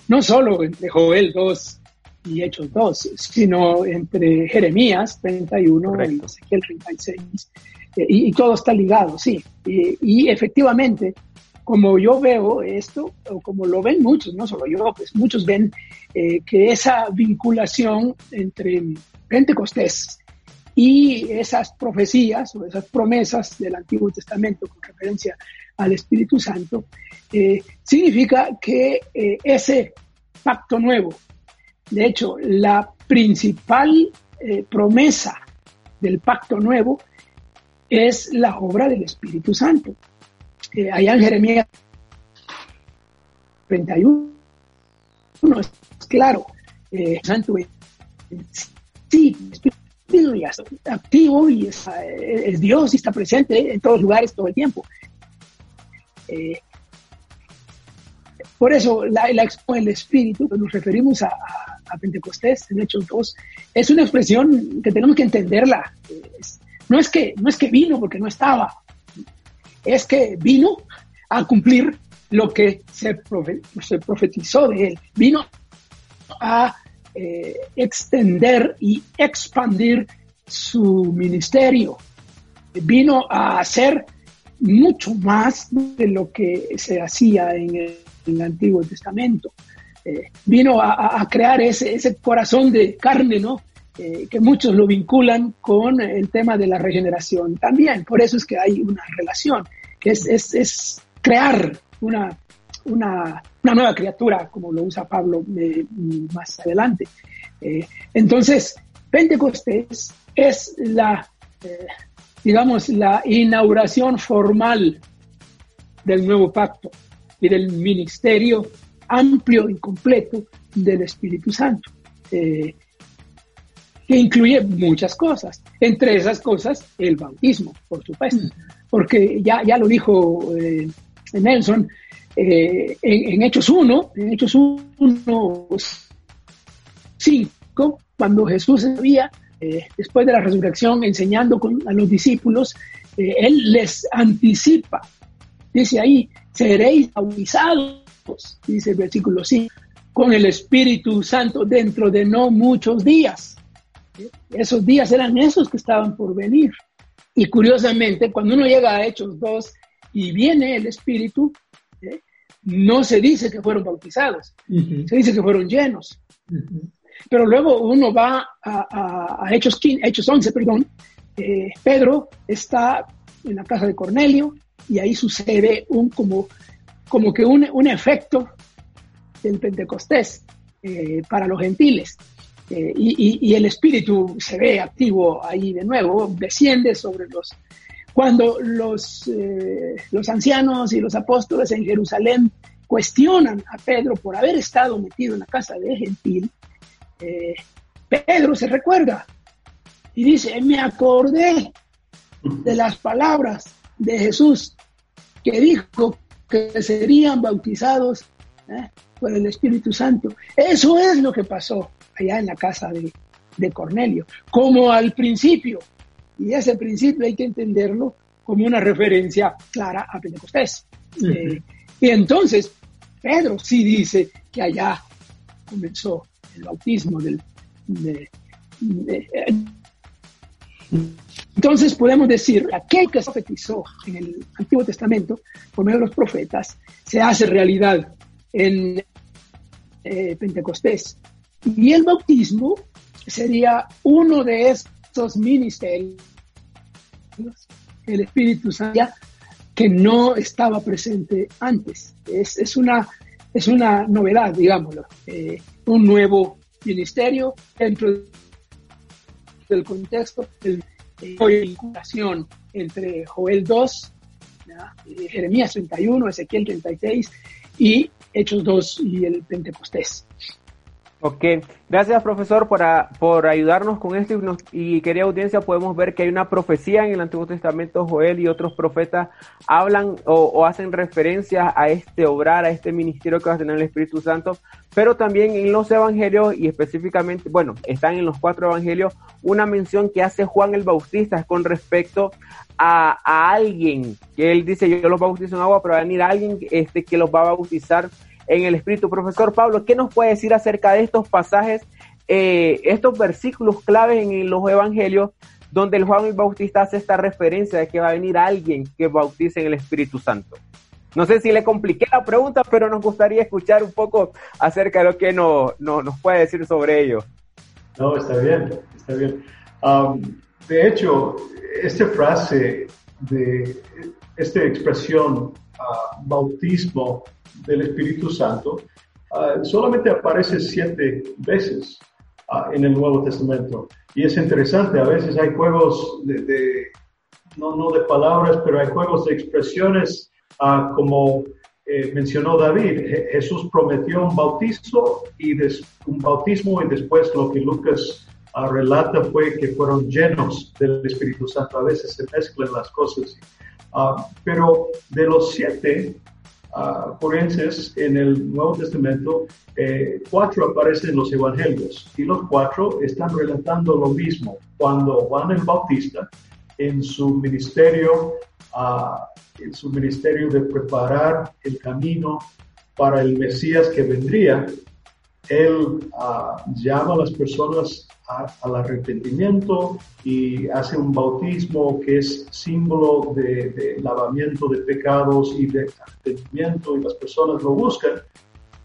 no solo entre Joel 2 y Hechos 2, sino entre Jeremías 31 y Ezequiel 36. Eh, y, todo está ligado, sí. Y, efectivamente, como yo veo esto, o como lo ven muchos, no solo yo, pues muchos ven que esa vinculación entre Pentecostés y esas profecías o esas promesas del Antiguo Testamento con referencia al Espíritu Santo, eh, significa que eh, ese pacto nuevo, de hecho, la principal eh, promesa del pacto nuevo es la obra del Espíritu Santo. allá en Jeremías 31, es claro, Santo sí, Espíritu y activo y es, Dios y está presente en todos lugares todo el tiempo. Eh, por eso la, la el espíritu, cuando nos referimos a, Pentecostés en Hechos 2, es una expresión que tenemos que entenderla. no, es que, no es que vino porque no estaba, es que vino a cumplir lo que se, se profetizó de él. Vino a eh, extender y expandir su ministerio. Vino a hacer mucho más de lo que se hacía en el, Antiguo Testamento. Eh, vino a, crear ese, ese, corazón de carne, ¿no? Eh, que muchos lo vinculan con el tema de la regeneración también. Por eso es que hay una relación, que es, es, es crear una, una, una, nueva criatura, como lo usa Pablo eh, más adelante. entonces, Pentecostés es la, digamos, la inauguración formal del nuevo pacto y del ministerio amplio y completo del Espíritu Santo, eh, que incluye muchas cosas. Entre esas cosas, el bautismo, por supuesto, porque ya, ya lo dijo eh, Nelson, eh, en, Hechos 1, en Hechos 1, 5, cuando Jesús había eh, después de la resurrección, enseñando a los discípulos, eh, Él les anticipa. Dice ahí, seréis bautizados, dice el versículo 5, con el Espíritu Santo dentro de no muchos días. Esos días eran esos que estaban por venir. Y curiosamente, cuando uno llega a Hechos 2 y viene el Espíritu. No se dice que fueron bautizados, se dice que fueron llenos. Pero luego uno va a, Hechos, 15, Hechos 11, perdón, eh, Pedro está en la casa de Cornelio y ahí sucede un como, como que un, un efecto del Pentecostés eh, para los gentiles. Eh, y, y, el espíritu se ve activo ahí de nuevo, desciende sobre los... Cuando los, los ancianos y los apóstoles en Jerusalén cuestionan a Pedro por haber estado metido en la casa de gentil, eh, Pedro se recuerda y dice, me acordé de las palabras de Jesús que dijo que serían bautizados ¿eh? por el Espíritu Santo. Eso es lo que pasó allá en la casa de, Cornelio, como al principio. Y ese principio hay que entenderlo como una referencia clara a Pentecostés. Eh, y entonces Pedro sí dice que allá comenzó el bautismo del... entonces podemos decir, aquel que se profetizó en el Antiguo Testamento por medio de los profetas se hace realidad en eh, Pentecostés. Y el bautismo sería uno de estos ministerios, el Espíritu Santo, que no estaba presente antes. Es, es, una, es una novedad, digámoslo. Eh, un nuevo ministerio dentro del contexto de vinculación entre Joel 2, eh, Jeremías 31, Ezequiel 36 y Hechos 2 y el Pentecostés. Ok, gracias profesor por, por ayudarnos con esto y, querida audiencia podemos ver que hay una profecía en el Antiguo Testamento, Joel y otros profetas hablan o, hacen referencia a este obrar, a este ministerio que va a tener el Espíritu Santo, pero también en los evangelios y específicamente, bueno, están en los cuatro evangelios una mención que hace Juan el Bautista con respecto a, a alguien, que él dice yo los bautizo en agua, pero va a venir alguien este, que los va a bautizar en el Espíritu. Profesor Pablo, ¿qué nos puede decir acerca de estos pasajes, eh, estos versículos claves en los Evangelios, donde el Juan el Bautista hace esta referencia de que va a venir alguien que bautice en el Espíritu Santo? No sé si le compliqué la pregunta, pero nos gustaría escuchar un poco acerca de lo que no, nos puede decir sobre ello. No, está bien, está bien. Um, de hecho, esta frase de esta expresión bautismo del Espíritu Santo ah, solamente aparece siete veces ah, en el Nuevo Testamento. Y es interesante, a veces hay juegos de, no, no, de palabras, pero hay juegos de expresiones ah, como eh, mencionó David. Jesús prometió un bautizo y un bautismo y después lo que Lucas relata fue que fueron llenos del Espíritu Santo. A veces se mezclan las cosas. Ah, pero de los siete forenses en el Nuevo Testamento, eh, cuatro aparecen en los evangelios y los cuatro están relatando lo mismo. Cuando Juan el Bautista, en su ministerio, en su ministerio de preparar el camino para el Mesías que vendría, él llama a las personas al arrepentimiento y hace un bautismo que es símbolo de, lavamiento de pecados y de arrepentimiento y las personas lo buscan,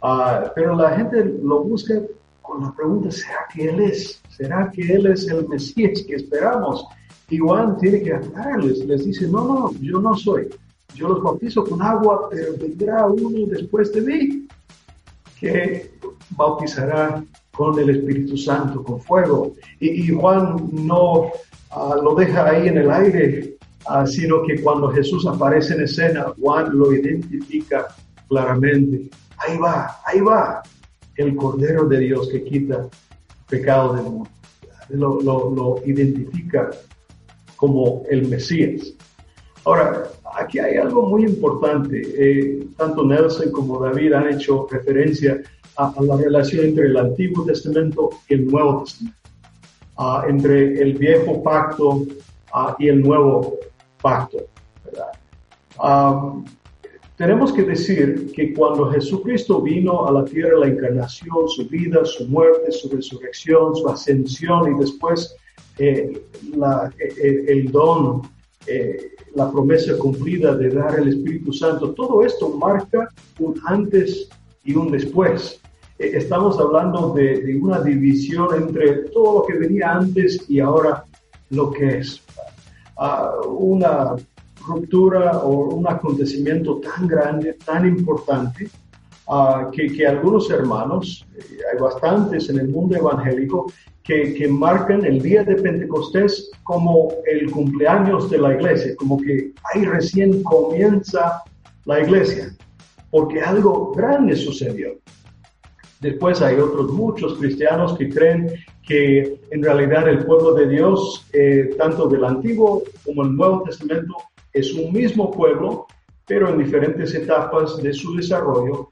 ah, pero la gente lo busca con la pregunta, ¿será que Él es? ¿Será que Él es el Mesías que esperamos? Y Juan tiene que aclararles, les dice, no, no, yo no soy. Yo los bautizo con agua, pero vendrá uno después de mí que bautizará con el Espíritu Santo, con fuego. Y, Juan no ah, lo deja ahí en el aire, ah, sino que cuando Jesús aparece en escena, Juan lo identifica claramente. Ahí va, ahí va, el Cordero de Dios que quita pecado del mundo. Lo, lo identifica como el Mesías. Ahora, aquí hay algo muy importante. Eh, tanto Nelson como David han hecho referencia a, la relación entre el Antiguo Testamento y el Nuevo Testamento, entre el viejo pacto y el nuevo pacto. tenemos que decir que cuando Jesucristo vino a la tierra, la encarnación, su vida, su muerte, su resurrección, su ascensión y después eh, eh, el, don, eh, la promesa cumplida de dar el Espíritu Santo, todo esto marca un antes y un después. Eh, estamos hablando de, una división entre todo lo que venía antes y ahora lo que es. Ah, una ruptura o un acontecimiento tan grande, tan importante, ah, que, algunos hermanos, eh, hay bastantes en el mundo evangélico, que, que, marcan el día de Pentecostés como el cumpleaños de la iglesia, como que ahí recién comienza la iglesia, porque algo grande sucedió. Después hay otros muchos cristianos que creen que en realidad el pueblo de Dios, eh, tanto del Antiguo como el Nuevo Testamento, es un mismo pueblo, pero en diferentes etapas de su desarrollo.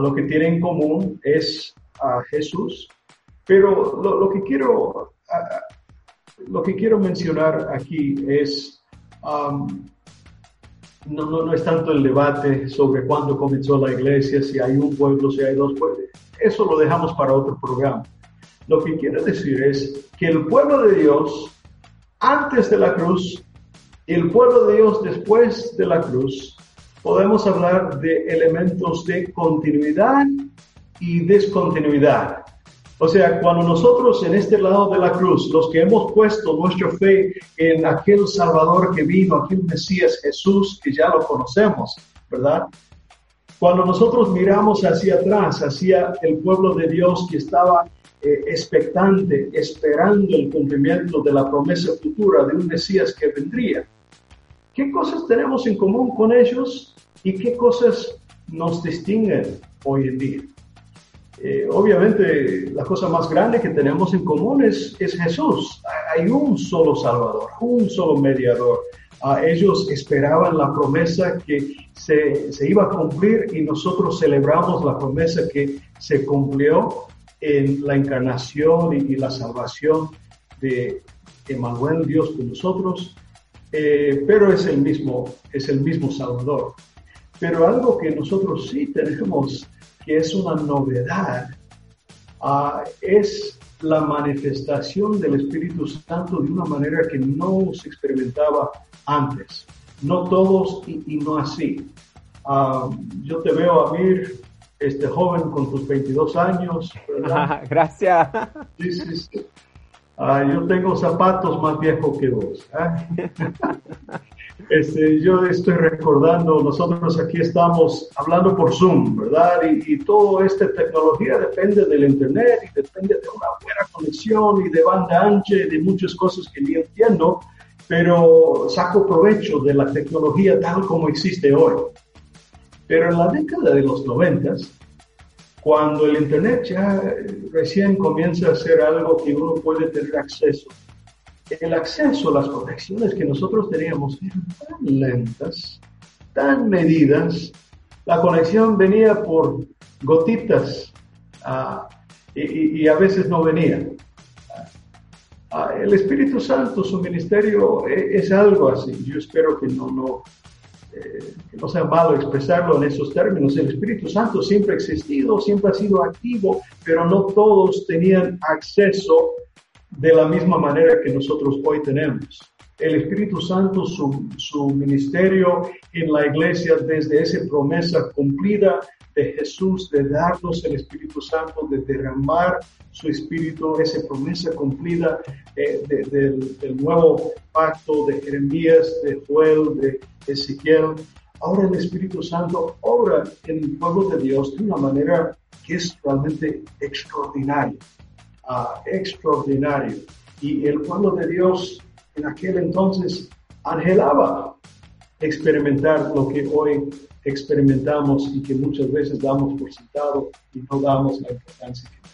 Lo que tienen en común es a Jesús. Pero lo, que quiero, lo que quiero mencionar aquí es, no, no, no es tanto el debate sobre cuándo comenzó la iglesia, si hay un pueblo, si hay dos pueblos eso lo dejamos para otro programa. Lo que quiero decir es que el pueblo de Dios antes de la cruz y el pueblo de Dios después de la cruz, podemos hablar de elementos de continuidad y descontinuidad. O sea, cuando nosotros en este lado de la cruz, los que hemos puesto nuestra fe en aquel Salvador que vino, aquel Mesías Jesús, que ya lo conocemos, ¿verdad? Cuando nosotros miramos hacia atrás, hacia el pueblo de Dios que estaba eh, expectante, esperando el cumplimiento de la promesa futura de un Mesías que vendría, ¿qué cosas tenemos en común con ellos y qué cosas nos distinguen hoy en día? Eh, obviamente la cosa más grande que tenemos en común es, es Jesús. Hay un solo Salvador, un solo mediador ellos esperaban la promesa que se, se, iba a cumplir y nosotros celebramos la promesa que se cumplió en la encarnación y, la salvación de Emmanuel, Dios con nosotros, eh, pero es el, mismo, es el mismo Salvador. Pero algo que nosotros sí tenemos, que es una novedad, ah, es la manifestación del Espíritu Santo de una manera que no se experimentaba antes. No todos y, no así. Ah, yo te veo, Amir, este joven con tus 22 años. Gracias. Ah, yo tengo zapatos más viejos que vos. ¿eh? Este, yo estoy recordando, nosotros aquí estamos hablando por Zoom, ¿verdad? Y, y toda esta tecnología depende del Internet y depende de una buena conexión y de banda ancha y de muchas cosas que ni entiendo, pero saco provecho de la tecnología tal como existe hoy. Pero en la década de los noventas, cuando el Internet ya recién comienza a ser algo que uno puede tener acceso, el acceso a las conexiones que nosotros teníamos eran tan lentas, tan medidas. La conexión venía por gotitas ah, y, a veces no venía. Ah, el Espíritu Santo, su ministerio e, es, algo así. Yo espero que no, no, eh, que no sea malo expresarlo en esos términos. El Espíritu Santo siempre ha existido, siempre ha sido activo, pero no todos tenían acceso de la misma manera que nosotros hoy tenemos. El Espíritu Santo, su, su ministerio en la iglesia desde esa promesa cumplida de Jesús, de darnos el Espíritu Santo, de derramar su Espíritu, esa promesa cumplida eh, del, nuevo pacto de Jeremías, de Joel, de Ezequiel. Ahora el Espíritu Santo obra en el pueblo de Dios de una manera que es realmente extraordinaria extraordinario. Y el pueblo de Dios en aquel entonces anhelaba experimentar lo que hoy experimentamos y que muchas veces damos por sentado y no damos la importancia que.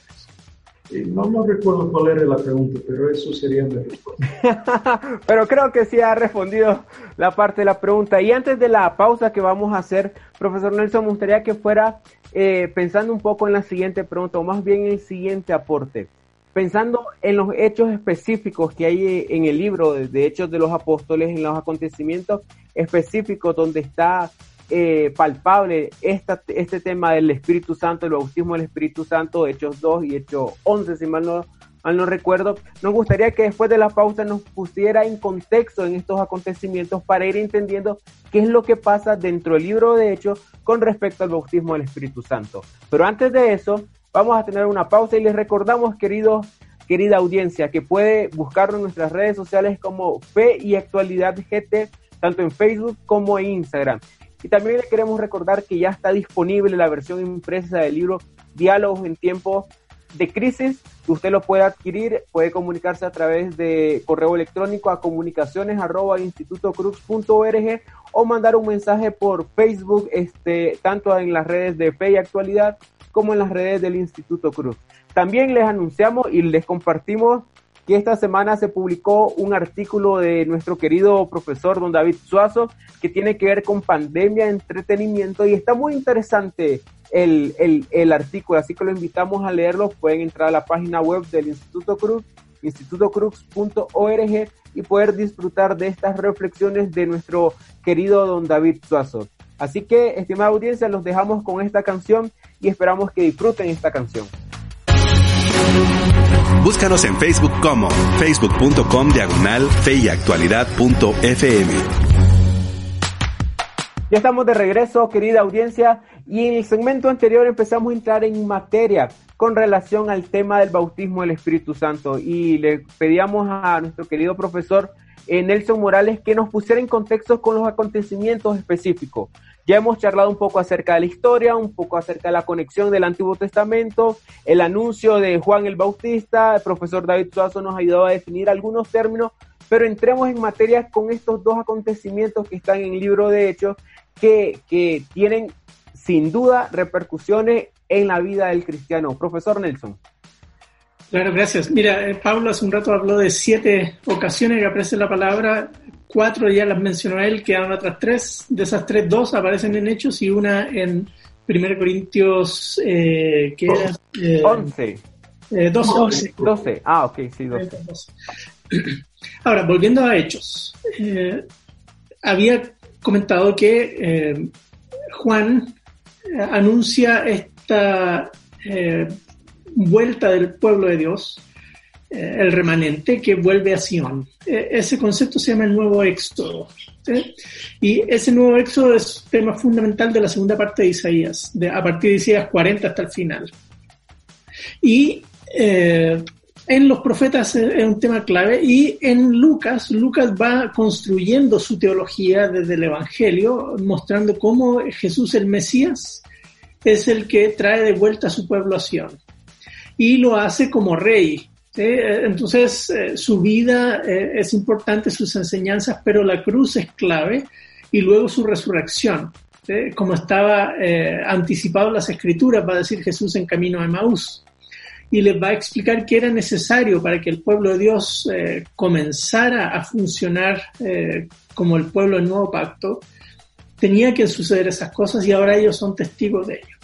Eh, no, no recuerdo cuál era la pregunta, pero eso sería mi respuesta. pero creo que sí ha respondido la parte de la pregunta. Y antes de la pausa que vamos a hacer, profesor Nelson, me gustaría que fuera eh, pensando un poco en la siguiente pregunta, o más bien en el siguiente aporte pensando en los hechos específicos que hay en el libro de Hechos de los Apóstoles, en los acontecimientos específicos donde está eh, palpable este tema del Espíritu Santo, el bautismo del Espíritu Santo, Hechos 2 y Hechos 11, si mal no, mal no recuerdo, nos gustaría que después de la pausa nos pusiera en contexto en estos acontecimientos para ir entendiendo qué es lo que pasa dentro del libro de Hechos con respecto al bautismo del Espíritu Santo. Pero antes de eso, Vamos a tener una pausa y les recordamos, queridos, querida audiencia, que puede buscarnos en nuestras redes sociales como Fe y Actualidad GT, tanto en Facebook como en Instagram. Y también le queremos recordar que ya está disponible la versión impresa del libro Diálogos en tiempos de crisis. Usted lo puede adquirir, puede comunicarse a través de correo electrónico a comunicaciones arroba o mandar un mensaje por Facebook, este, tanto en las redes de Fe y Actualidad como en las redes del Instituto Cruz. También les anunciamos y les compartimos que esta semana se publicó un artículo de nuestro querido profesor don David Suazo que tiene que ver con pandemia, entretenimiento y está muy interesante el, el, el artículo, así que lo invitamos a leerlo. Pueden entrar a la página web del Instituto Cruz, institutocruz.org y poder disfrutar de estas reflexiones de nuestro querido don David Suazo. Así que, estimada audiencia, los dejamos con esta canción y esperamos que disfruten esta canción. Búscanos en Facebook como facebook.com diagonal feyactualidad.fm. Ya estamos de regreso, querida audiencia, y en el segmento anterior empezamos a entrar en materia con relación al tema del bautismo del Espíritu Santo y le pedíamos a nuestro querido profesor eh, Nelson Morales que nos pusiera en contexto con los acontecimientos específicos. Ya hemos charlado un poco acerca de la historia, un poco acerca de la conexión del Antiguo Testamento, el anuncio de Juan el Bautista, el profesor David Suazo nos ayudado a definir algunos términos, pero entremos en materia con estos dos acontecimientos que están en el libro de Hechos, que, que tienen sin duda repercusiones en la vida del cristiano. Profesor Nelson. Claro, gracias. Mira, eh, Pablo hace un rato habló de siete ocasiones que aparece la palabra cuatro ya las mencionó él, quedan otras tres. De esas tres, dos aparecen en Hechos y una en 1 Corintios, eh, que era... Eh, 11. Eh, 12, 12. Ah, ok, sí, 12. Ahora, volviendo a Hechos. Eh, había comentado que eh, Juan anuncia esta vuelta del pueblo de Dios el remanente que vuelve a Sion. E, ese concepto se llama el nuevo éxodo. Y ese nuevo éxodo es tema fundamental de la segunda parte de Isaías, de, a partir de Isaías 40 hasta el final. Y eh, en los profetas es un tema clave y en Lucas, Lucas va construyendo su teología desde el Evangelio, mostrando cómo Jesús el Mesías es el que trae de vuelta a su pueblo a Sion. Y lo hace como rey, entonces, eh, su vida eh, es importante, sus enseñanzas, pero la cruz es clave y luego su resurrección, como estaba eh, anticipado en las escrituras, va a decir Jesús en camino a Maús. y les va a explicar que era necesario para que el pueblo de Dios eh, comenzara a funcionar eh, como el pueblo del nuevo pacto, tenía que suceder esas cosas y ahora ellos son testigos de ello.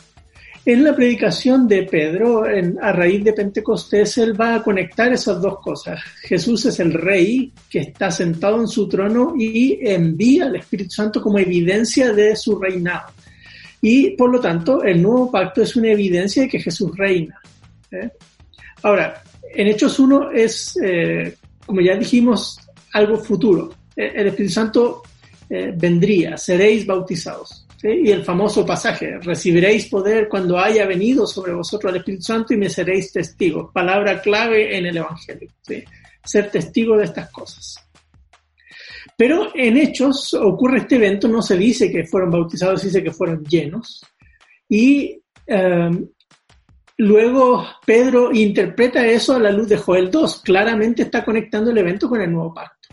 En la predicación de Pedro, a raíz de Pentecostés, él va a conectar esas dos cosas. Jesús es el rey que está sentado en su trono y envía al Espíritu Santo como evidencia de su reinado. Y por lo tanto, el nuevo pacto es una evidencia de que Jesús reina. ¿eh? Ahora, en Hechos 1 es, eh, como ya dijimos, algo futuro. Eh, el Espíritu Santo vendría, seréis bautizados. Y el famoso pasaje, recibiréis poder cuando haya venido sobre vosotros el Espíritu Santo y me seréis testigos. Palabra clave en el Evangelio, ser testigo de estas cosas. Pero en Hechos ocurre este evento, no se dice que fueron bautizados, se dice que fueron llenos. Y em, luego Pedro interpreta eso a la luz de Joel 2, claramente está conectando el evento con el nuevo pacto.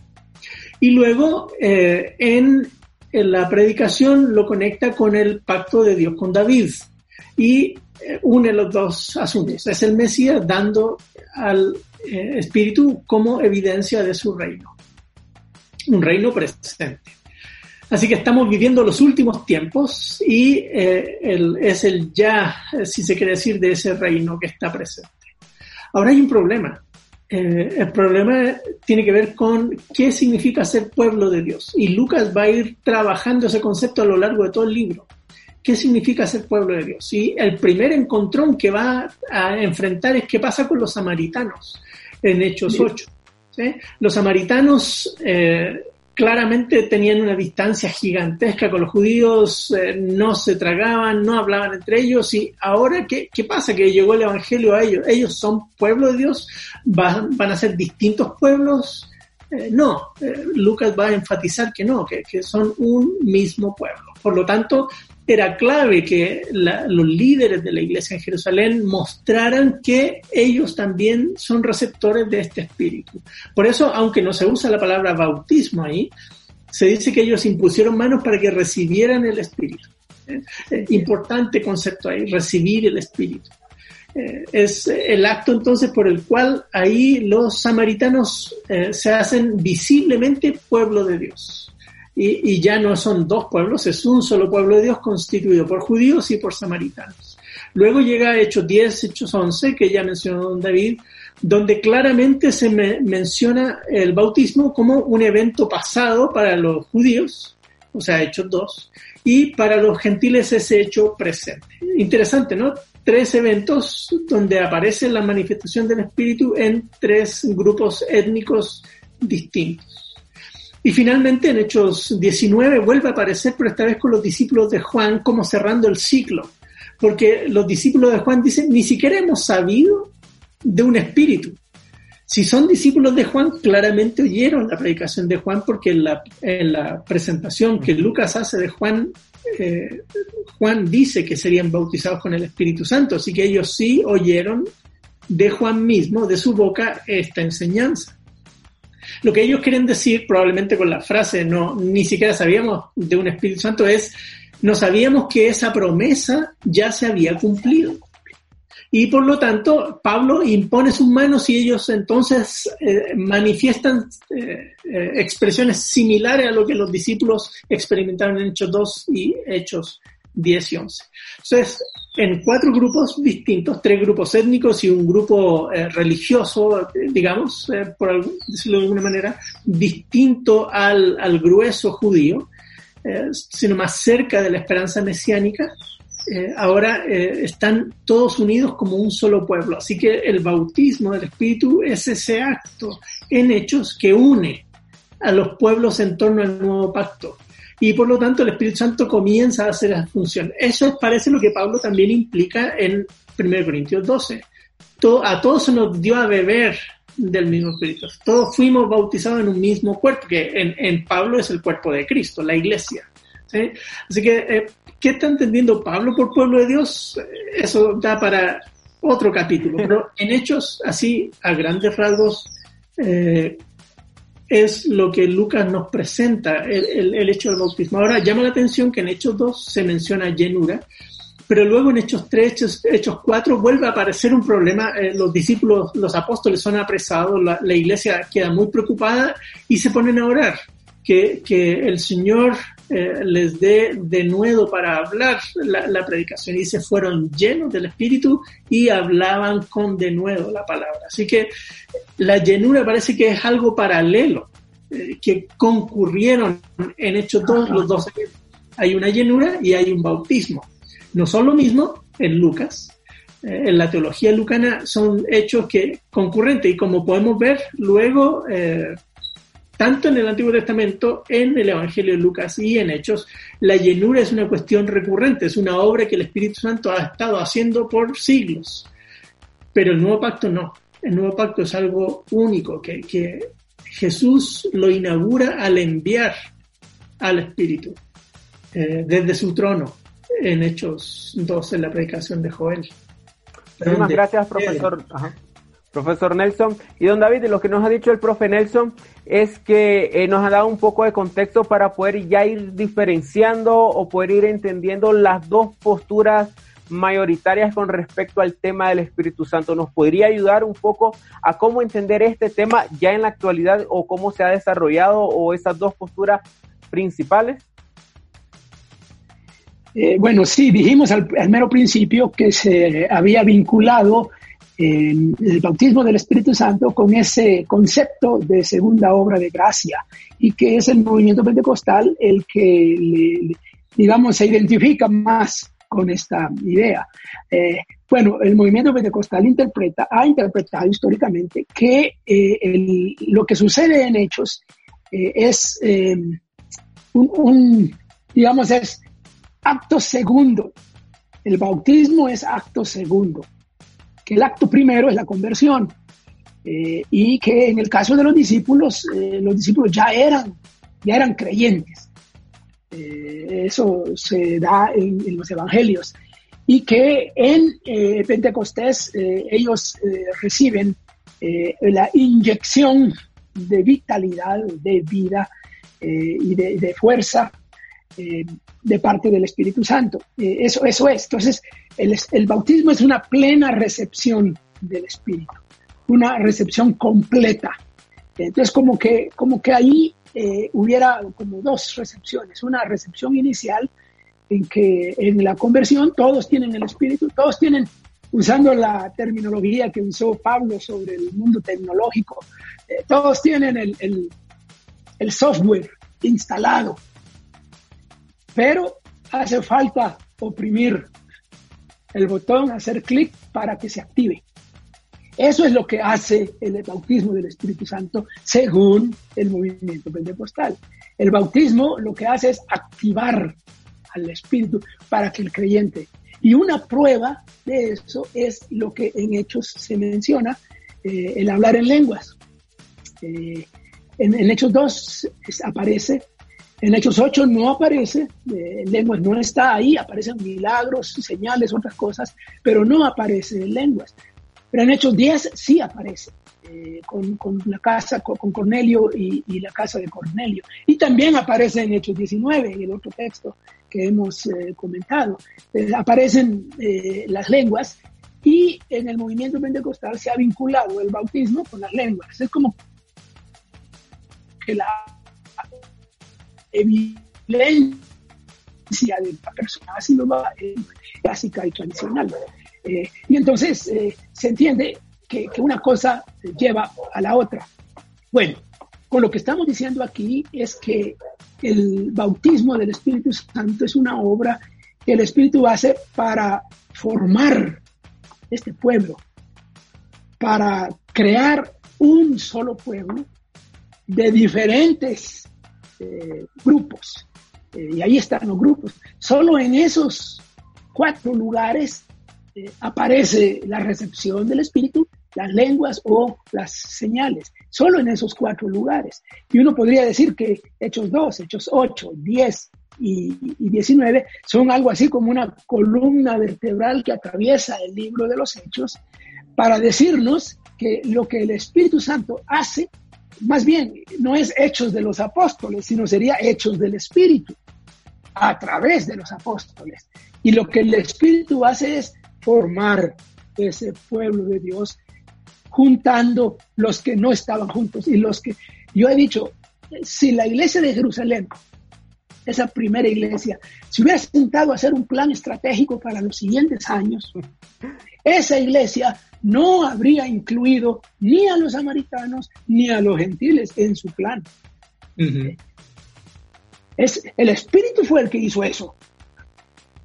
Y luego eh, en en la predicación lo conecta con el pacto de Dios con David y eh, une los dos asuntos. Es el Mesías dando al eh, Espíritu como evidencia de su reino, un reino presente. Así que estamos viviendo los últimos tiempos y eh, es el ya, si se quiere decir, de ese reino que está presente. Ahora hay un problema eh, el problema tiene que ver con qué significa ser pueblo de Dios. Y Lucas va a ir trabajando ese concepto a lo largo de todo el libro. ¿Qué significa ser pueblo de Dios? Y el primer encontrón que va a enfrentar es qué pasa con los samaritanos en Hechos 8. Los samaritanos eh, claramente tenían una distancia gigantesca con los judíos, eh, no se tragaban, no hablaban entre ellos y ahora ¿qué, qué pasa? Que llegó el Evangelio a ellos. Ellos son pueblo de Dios, van, van a ser distintos pueblos. Eh, no, eh, Lucas va a enfatizar que no, que, que son un mismo pueblo. Por lo tanto, era clave que los líderes de la iglesia en Jerusalén mostraran que ellos también son receptores de este espíritu. Por eso, aunque no se usa la palabra bautismo ahí, se dice que ellos impusieron manos para que recibieran el espíritu. ¿Eh? Eh, importante concepto ahí, recibir el espíritu. Eh, es el acto entonces por el cual ahí los samaritanos se hacen visiblemente pueblo de Dios y, ya no son dos pueblos, es un solo pueblo de Dios constituido por judíos y por samaritanos. Luego llega Hechos 10, Hechos 11, que ya mencionó don David, donde claramente se menciona el bautismo como un evento pasado para los judíos, o sea, Hechos 2, y para los gentiles ese hecho presente. Interesante, ¿no? Tres eventos donde aparece la manifestación del Espíritu en tres grupos étnicos distintos. Y finalmente en Hechos 19 vuelve a aparecer, pero esta vez con los discípulos de Juan, como cerrando el ciclo. Porque los discípulos de Juan dicen, ni siquiera hemos sabido de un espíritu. Si son discípulos de Juan, claramente oyeron la predicación de Juan porque en la, en la presentación que Lucas hace de Juan, eh, Juan dice que serían bautizados con el Espíritu Santo. Así que ellos sí oyeron de Juan mismo, de su boca, esta enseñanza. Lo que ellos quieren decir, probablemente con la frase, no, ni siquiera sabíamos de un Espíritu Santo, es, no sabíamos que esa promesa ya se había cumplido. Y por lo tanto, Pablo impone sus manos y ellos entonces eh, manifiestan eh, eh, expresiones similares a lo que los discípulos experimentaron en Hechos 2 y Hechos 10 y 11. Entonces, en cuatro grupos distintos, tres grupos étnicos y un grupo eh, religioso, digamos, eh, por decirlo de alguna manera, distinto al, al grueso judío, eh, sino más cerca de la esperanza mesiánica, ahora están todos unidos como un solo pueblo. Así que el bautismo del Espíritu es ese acto en hechos que une a los pueblos en torno al nuevo pacto y por lo tanto el Espíritu Santo comienza a hacer esa función. Eso parece lo que Pablo también implica en 1 Corintios 12. a todos se nos dio a beber del mismo Espíritu. Todos fuimos bautizados en un mismo cuerpo, que en, Pablo es el cuerpo de Cristo, la iglesia. Así que, eh, ¿qué está entendiendo Pablo por pueblo de Dios? Eso da para otro capítulo, pero en hechos así, a grandes rasgos, eh, es lo que Lucas nos presenta, el, hecho del bautismo. Ahora llama la atención que en Hechos 2 se menciona llenura pero luego en Hechos 3, Hechos, 4 vuelve a aparecer un problema. Eh, los discípulos, los apóstoles son apresados, la, iglesia queda muy preocupada y se ponen a orar. Que, que el Señor eh, les dé de nuevo para hablar la, la, predicación y se fueron llenos del Espíritu y hablaban con de nuevo la palabra. Así que la llenura parece que es algo paralelo, eh, que concurrieron en Hechos todos los dos. Hay una llenura y hay un bautismo no son lo mismo en Lucas. Eh, en la teología lucana son hechos que concurrentes y como podemos ver luego, eh, tanto en el Antiguo Testamento, en el Evangelio de Lucas y en Hechos, la llenura es una cuestión recurrente, es una obra que el Espíritu Santo ha estado haciendo por siglos. Pero el nuevo pacto no. El nuevo pacto es algo único, que, que Jesús lo inaugura al enviar al Espíritu eh, desde su trono en Hechos 2 en la predicación de Joel. Muchas gracias, profesor. Profesor Nelson. Y don David, lo que nos ha dicho el profe Nelson es que eh, nos ha dado un poco de contexto para poder ya ir diferenciando o poder ir entendiendo las dos posturas mayoritarias con respecto al tema del Espíritu Santo. ¿Nos podría ayudar un poco a cómo entender este tema ya en la actualidad o cómo se ha desarrollado o esas dos posturas principales? Eh, bueno, sí, dijimos al, mero principio que se había vinculado el bautismo del Espíritu Santo con ese concepto de segunda obra de gracia y que es el movimiento pentecostal el que, digamos, se identifica más con esta idea. Eh, bueno, el movimiento pentecostal interpreta, ha interpretado históricamente que eh, lo que sucede en hechos es un, digamos, es acto segundo. El bautismo es acto segundo, que el acto primero es la conversión. Eh, y que en el caso de los discípulos, eh, los discípulos ya eran, ya eran creyentes. Eh, eso se da en, los evangelios. Y que en Pentecostés ellos reciben la inyección de vitalidad, de vida y de, fuerza eh, de parte del Espíritu Santo. Eh, eso, eso es. Entonces, el, el, bautismo es una plena recepción del Espíritu, una recepción completa. Entonces, como que, como que ahí eh, hubiera como dos recepciones. Una recepción inicial en que en la conversión todos tienen el Espíritu, todos tienen, usando la terminología que usó Pablo sobre el mundo tecnológico, todos tienen el, el, el software instalado pero hace falta oprimir el botón, hacer clic para que se active. Eso es lo que hace el bautismo del Espíritu Santo según el movimiento pentecostal. El bautismo lo que hace es activar al Espíritu para que el creyente. Y una prueba de eso es lo que en Hechos se menciona, eh, el hablar en lenguas. Eh, en, Hechos 2 aparece en Hechos 8 no aparece, eh, lenguas no está ahí, aparecen milagros, señales, otras cosas, pero no aparece en lenguas. Pero en Hechos 10 sí aparece, eh, con, la casa, con, Cornelio y, la casa de Cornelio. Y también aparece en Hechos 19, en el otro texto que hemos eh, comentado. aparecen las lenguas y en el movimiento pentecostal se ha vinculado el bautismo con las lenguas. Es como que la evidencia de la persona va clásica y tradicional. Eh, y entonces eh, se entiende que, una cosa lleva a la otra. Bueno, con lo que estamos diciendo aquí es que el bautismo del Espíritu Santo es una obra que el Espíritu hace para formar este pueblo, para crear un solo pueblo de diferentes eh, grupos. Y ahí están los grupos. Solo en esos cuatro lugares eh, aparece la recepción del Espíritu, las lenguas o las señales. Solo en esos cuatro lugares. Y uno podría decir que Hechos 2, Hechos 8, 10 y, y 19 son algo así como una columna vertebral que atraviesa el libro de los Hechos para decirnos que lo que el Espíritu Santo hace más bien, no es hechos de los apóstoles, sino sería hechos del Espíritu, a través de los apóstoles. Y lo que el Espíritu hace es formar ese pueblo de Dios, juntando los que no estaban juntos y los que, yo he dicho, si la iglesia de Jerusalén, esa primera iglesia, se hubiera sentado a hacer un plan estratégico para los siguientes años, esa iglesia no habría incluido ni a los samaritanos ni a los gentiles en su plan. es, el Espíritu fue el que hizo eso.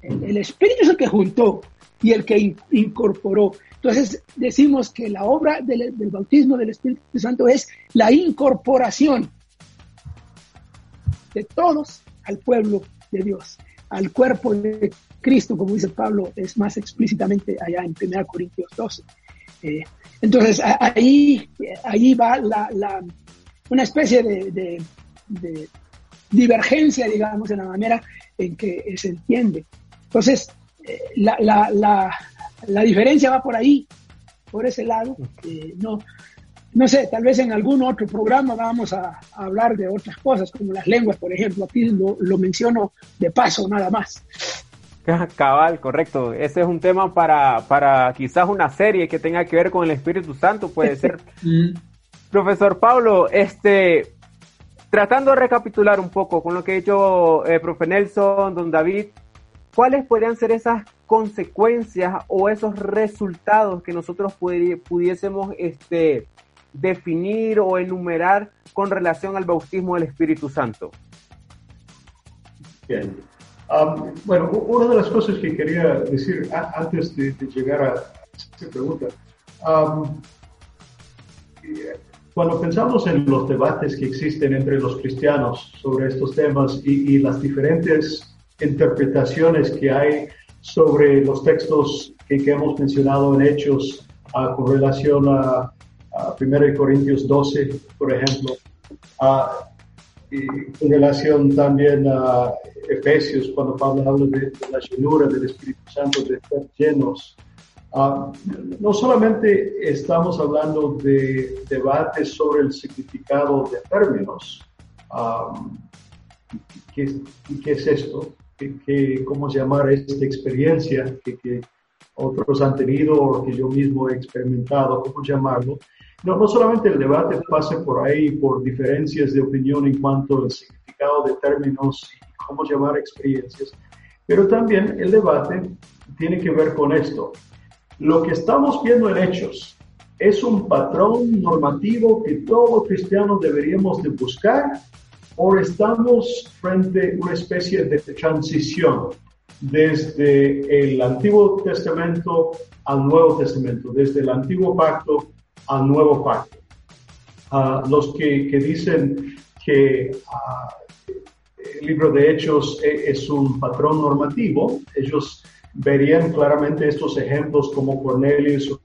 El, Espíritu es el que juntó y el que incorporó. Entonces decimos que la obra del, bautismo del Espíritu Santo es la incorporación de todos al pueblo de Dios, al cuerpo de Cristo, como dice Pablo, es más explícitamente allá en 1 Corintios 12. Eh, entonces, ahí, ahí va la, una especie de, divergencia, digamos, en la manera en que se entiende. Entonces, eh, la, la, diferencia va por ahí, por ese lado. Eh, no, no sé, tal vez en algún otro programa vamos a, hablar de otras cosas, como las lenguas, por ejemplo. Aquí lo, lo menciono de paso, nada más. Cabal, correcto. Ese es un tema para, para quizás una serie que tenga que ver con el Espíritu Santo, puede ser. Mm. Profesor Pablo, este, tratando de recapitular un poco con lo que ha dicho eh, profe Nelson, don David, ¿cuáles podrían ser esas consecuencias o esos resultados que nosotros pudiésemos este, definir o enumerar con relación al bautismo del Espíritu Santo? Bien bueno, una de las cosas que quería decir antes de, llegar a esta pregunta, cuando pensamos en los debates que existen entre los cristianos sobre estos temas y, las diferentes interpretaciones que hay sobre los textos que, hemos mencionado en Hechos con relación a, a 1 Corintios 12, por ejemplo, y en relación también a Efesios, cuando Pablo habla de, la llenura del Espíritu Santo, de estar llenos. Ah, no solamente estamos hablando de debates sobre el significado de términos, um, ¿qué, ¿qué, es esto? ¿Qué, cómo llamar esta experiencia que, que, otros han tenido o que yo mismo he experimentado? ¿Cómo llamarlo? No, no solamente el debate pase por ahí por diferencias de opinión en cuanto al significado de términos y cómo llamar experiencias, pero también el debate tiene que ver con esto. Lo que estamos viendo en hechos es un patrón normativo que todo cristiano deberíamos de buscar o estamos frente a una especie de transición desde el Antiguo Testamento al Nuevo Testamento, desde el Antiguo Pacto al nuevo pacto. Uh, los que, que, dicen que uh, el libro de Hechos e, es, un patrón normativo, ellos verían claramente estos ejemplos como Cornelius,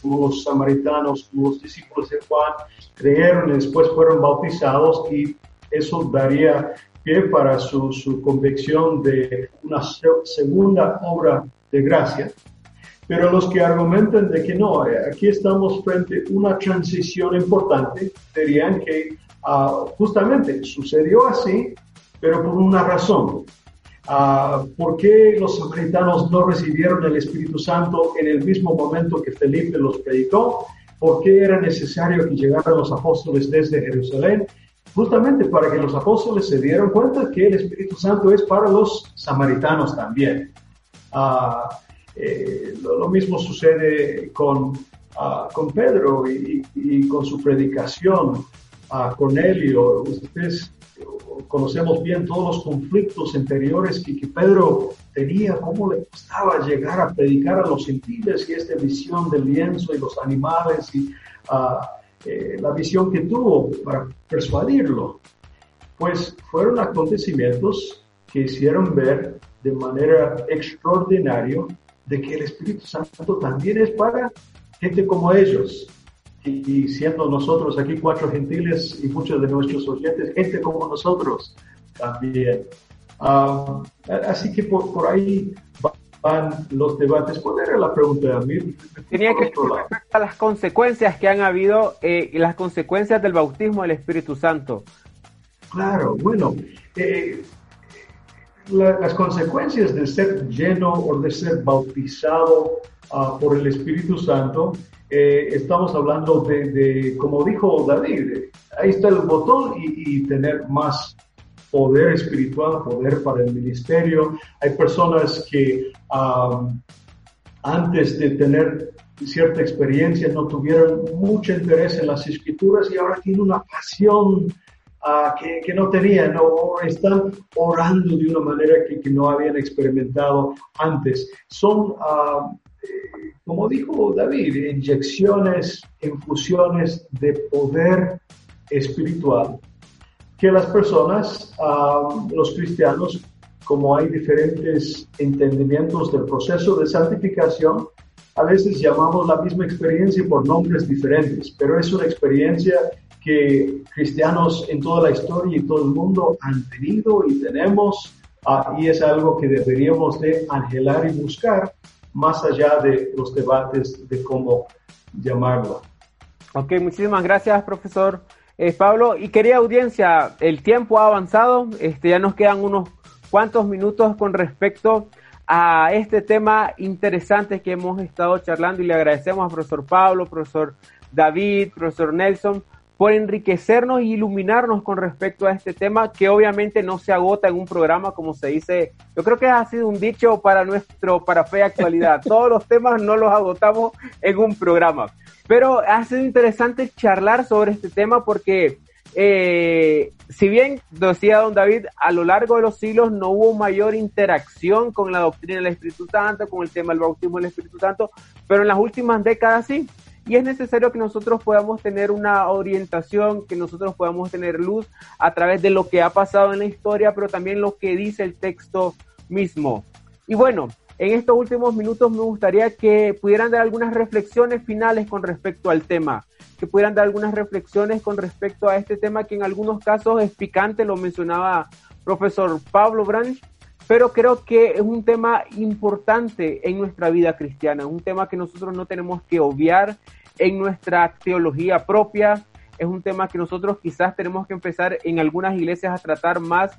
como los samaritanos, como los discípulos de Juan, creyeron y después fueron bautizados y eso daría pie para su, su de una segunda obra de gracia. Pero los que argumentan de que no, eh, aquí estamos frente a una transición importante, dirían que ah, justamente sucedió así, pero por una razón. Uh, ¿Por qué los samaritanos no recibieron el Espíritu Santo en el mismo momento que Felipe los predicó? ¿Por qué era necesario que llegaran los apóstoles desde Jerusalén? Justamente para que los apóstoles se dieran cuenta que el Espíritu Santo es para los samaritanos también. Uh, eh, lo, mismo sucede con, ah, con Pedro y, con su predicación a Cornelio. Ustedes conocemos bien todos los conflictos anteriores que, Pedro tenía, cómo le costaba llegar a predicar a los gentiles y esta visión del lienzo y los animales y ah, eh, la visión que tuvo para persuadirlo. Pues fueron acontecimientos que hicieron ver de manera extraordinaria de que el Espíritu Santo también es para gente como ellos. Y, siendo nosotros aquí cuatro gentiles y muchos de nuestros oyentes, gente como nosotros también. Ah, así que por, por, ahí van los debates. ¿Cuál era la pregunta, Amir? Tenía que a las consecuencias que han habido eh, y las consecuencias del bautismo del Espíritu Santo. Claro, bueno, eh, las consecuencias de ser lleno o de ser bautizado ah, por el Espíritu Santo, eh, estamos hablando de, como dijo David, ahí está el botón y, tener más poder espiritual, poder para el ministerio. Hay personas que antes de tener cierta experiencia no tuvieron mucho interés en las escrituras y ahora tienen una pasión Ah, que, no tenían o están orando de una manera que, no habían experimentado antes. Son, eh, como dijo David, inyecciones, infusiones de poder espiritual que las personas, ah, los cristianos, como hay diferentes entendimientos del proceso de santificación, a veces llamamos la misma experiencia por nombres diferentes, pero es una experiencia que cristianos en toda la historia y todo el mundo han tenido y tenemos, ah, y es algo que deberíamos de anhelar y buscar más allá de los debates de cómo llamarlo. Ok, muchísimas gracias, profesor eh, Pablo. Y querida audiencia, el tiempo ha avanzado, este, ya nos quedan unos cuantos minutos con respecto a este tema interesante que hemos estado charlando y le agradecemos a profesor Pablo, profesor David, profesor Nelson por enriquecernos e iluminarnos con respecto a este tema que obviamente no se agota en un programa como se dice. Yo creo que ha sido un dicho para nuestro, para Fe Actualidad. Todos los temas no los agotamos en un programa. Pero ha sido interesante charlar sobre este tema porque eh, si bien, decía don David, a lo largo de los siglos no hubo mayor interacción con la doctrina del Espíritu Santo, con el tema del bautismo del Espíritu Santo, pero en las últimas décadas sí y es necesario que nosotros podamos tener una orientación, que nosotros podamos tener luz a través de lo que ha pasado en la historia, pero también lo que dice el texto mismo. Y bueno, en estos últimos minutos me gustaría que pudieran dar algunas reflexiones finales con respecto al tema, que pudieran dar algunas reflexiones con respecto a este tema que en algunos casos es picante, lo mencionaba profesor Pablo Branch, pero creo que es un tema importante en nuestra vida cristiana, un tema que nosotros no tenemos que obviar en nuestra teología propia. Es un tema que nosotros quizás tenemos que empezar en algunas iglesias a tratar más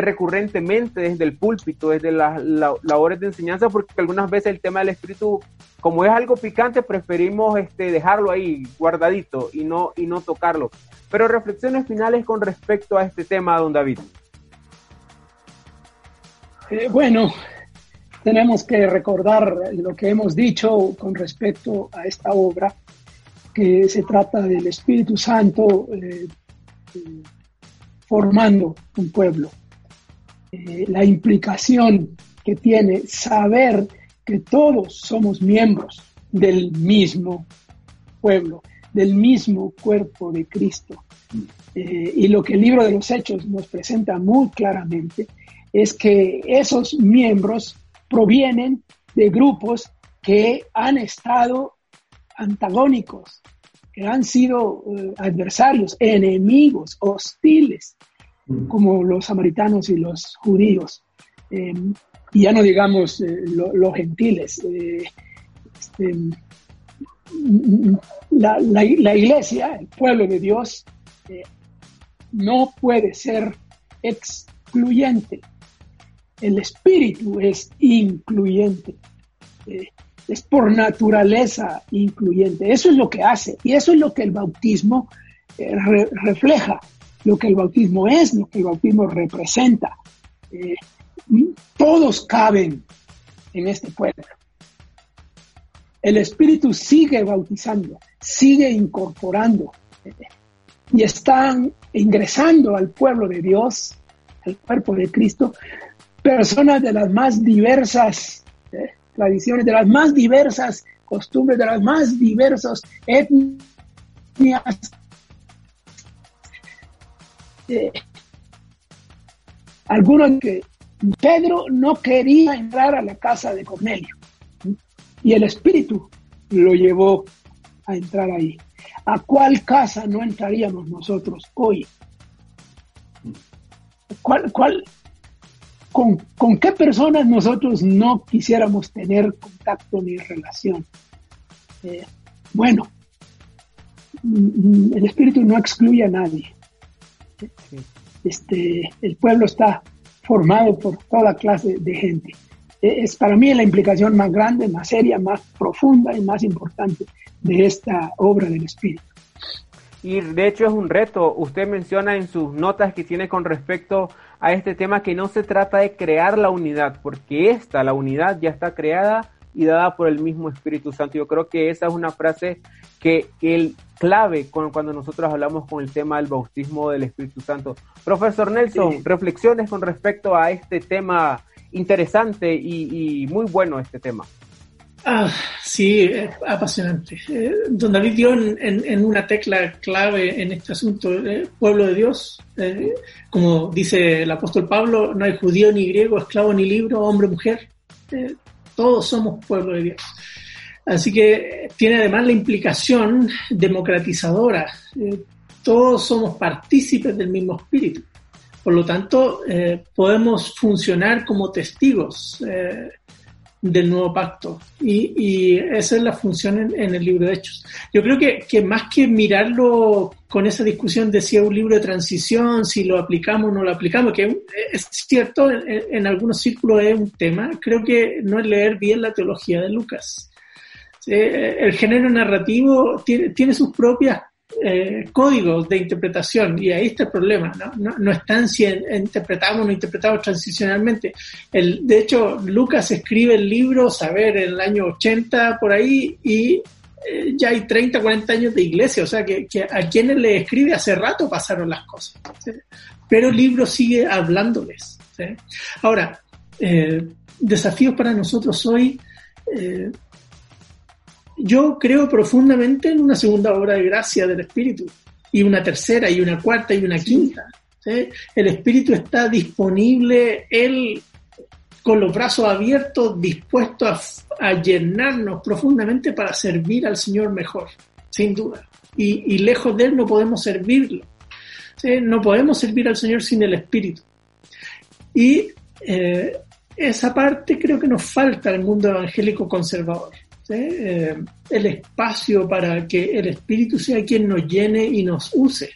recurrentemente desde el púlpito, desde las labores de enseñanza, porque algunas veces el tema del espíritu, como es algo picante, preferimos este, dejarlo ahí guardadito y no, y no tocarlo. Pero reflexiones finales con respecto a este tema, don David. Eh, bueno, tenemos que recordar lo que hemos dicho con respecto a esta obra, que se trata del Espíritu Santo eh, formando un pueblo. Eh, la implicación que tiene saber que todos somos miembros del mismo pueblo, del mismo cuerpo de Cristo. y lo que el libro de los Hechos nos presenta muy claramente es que esos miembros provienen de grupos que han estado antagónicos, que han sido eh, adversarios, enemigos, hostiles. Como los samaritanos y los judíos. Em, y ya no digamos eh, los gentiles. Eh, este, la, la, iglesia, el pueblo de Dios, no puede ser excluyente. El espíritu es incluyente. Eh, es por naturaleza incluyente. Eso es lo que hace y eso es lo que el bautismo eh, refleja, lo que el bautismo es, lo que el bautismo representa. Eh, todos caben en este pueblo. El Espíritu sigue bautizando, sigue incorporando y están ingresando al pueblo de Dios, al cuerpo de Cristo, personas de las más diversas eh, tradiciones, de las más diversas costumbres, de las más diversas etnias. Eh, algunos que Pedro no quería entrar a la casa de Cornelio y el Espíritu lo llevó a entrar ahí. ¿A cuál casa no entraríamos nosotros hoy? ¿Cuál, cuál, ¿Con, ¿Con qué personas nosotros no quisiéramos tener contacto ni relación? Eh, bueno, mm, el espíritu no excluye a nadie. Este, el pueblo está formado por toda clase de gente. E, es para mí la implicación más grande, más seria, más profunda y más importante de esta obra del Espíritu. Y de hecho es un reto. Usted menciona en sus notas que tiene con respecto a este tema que no se trata de crear la unidad, porque esta, la unidad, ya está creada y dada por el mismo Espíritu Santo. Yo creo que esa es una frase que el clave cuando nosotros hablamos con el tema del bautismo del Espíritu Santo. Profesor Nelson, reflexiones con respecto a este tema interesante y, muy bueno este tema. Ah, sí, apasionante. Eh, don David dio en, una tecla clave en este asunto, eh, pueblo de Dios. Eh, como dice el apóstol Pablo, no hay judío ni griego, esclavo ni libro, hombre mujer. Todos somos pueblo de Dios. Así que tiene además la implicación democratizadora. todos somos partícipes del mismo espíritu. Por lo tanto, eh, podemos funcionar como testigos eh, del nuevo pacto y, esa es la función en, el libro de Hechos. Yo creo que, más que mirarlo con esa discusión de si es un libro de transición, si lo aplicamos o no lo aplicamos, que es cierto, en, algunos círculos es un tema, creo que no es leer bien la teología de Lucas. Eh, el género narrativo tiene, tiene sus propias eh, códigos de interpretación y ahí está el problema, ¿no? No, están si interpretamos o no interpretamos transicionalmente. El, de hecho, Lucas escribe el libro, saber, en el año 80 por ahí y eh, ya hay 30, 40 años de iglesia, o sea que, a quienes le escribe hace rato pasaron las cosas, pero el libro sigue hablándoles. Ahora, eh, desafíos para nosotros hoy, eh, yo creo profundamente en una segunda obra de gracia del Espíritu, y una tercera, y una cuarta, y una quinta. El Espíritu está disponible, Él con los brazos abiertos, dispuesto a, llenarnos profundamente para servir al Señor mejor, sin duda. Y, lejos de Él no podemos servirlo. No podemos servir al Señor sin el Espíritu. Y eh, esa parte creo que nos falta al mundo evangélico conservador. Eh, el espacio para que el Espíritu sea quien nos llene y nos use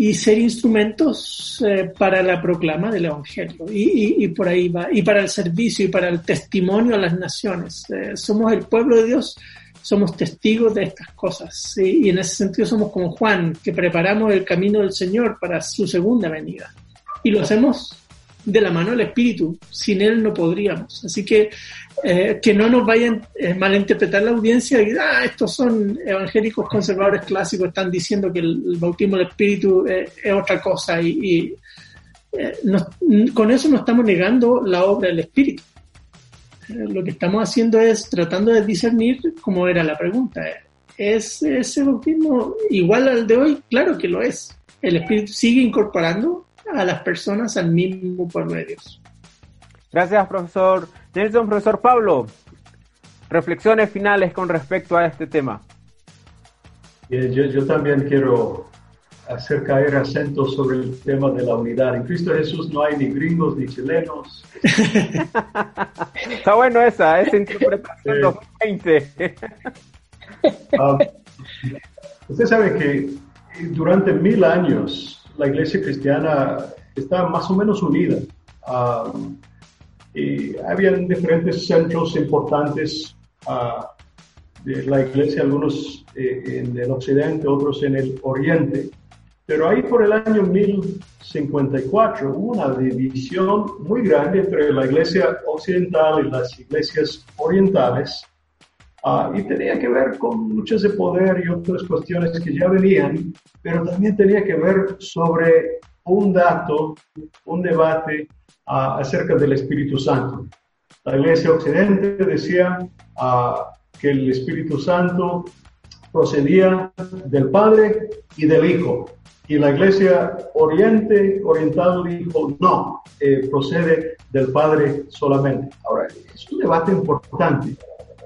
y ser instrumentos eh, para la proclama del Evangelio. Y, por ahí va, y para el servicio y para el testimonio a las naciones. Eh, somos el pueblo de Dios, somos testigos de estas cosas. Y en ese sentido somos como Juan, que preparamos el camino del Señor para su segunda venida. Y lo hacemos de la mano del Espíritu. Sin Él no podríamos. Así que eh, que no nos vayan a eh, malinterpretar la audiencia y ah, estos son evangélicos conservadores clásicos, están diciendo que el, bautismo del Espíritu eh, es otra cosa y, con eso no estamos negando la obra del Espíritu. lo que estamos haciendo es tratando de discernir cómo era la pregunta. ¿Es ese bautismo igual al de hoy? Claro que lo es. El Espíritu sigue incorporando a las personas al mismo pueblo de Dios. Gracias, profesor Nelson. Profesor Pablo, reflexiones finales con respecto a este tema. Yo, también quiero hacer caer acento sobre el tema de la unidad. En Cristo Jesús no hay ni gringos ni chilenos. Está bueno esa, esa interpretación 2020. Ah, usted sabe que durante mil años la iglesia cristiana está más o menos unida. Uh, habían diferentes centros importantes uh, de la iglesia, algunos eh, en el occidente, otros en el oriente. Pero ahí por el año 1054 hubo una división muy grande entre la iglesia occidental y las iglesias orientales. Uh, y tenía que ver con luchas de poder y otras cuestiones que ya venían, pero también tenía que ver sobre un dato, un debate acerca del Espíritu Santo. La Iglesia Occidente decía ah, que el Espíritu Santo procedía del Padre y del Hijo. Y la Iglesia Oriente, Oriental dijo, no, eh, procede del Padre solamente. Ahora, es un debate importante,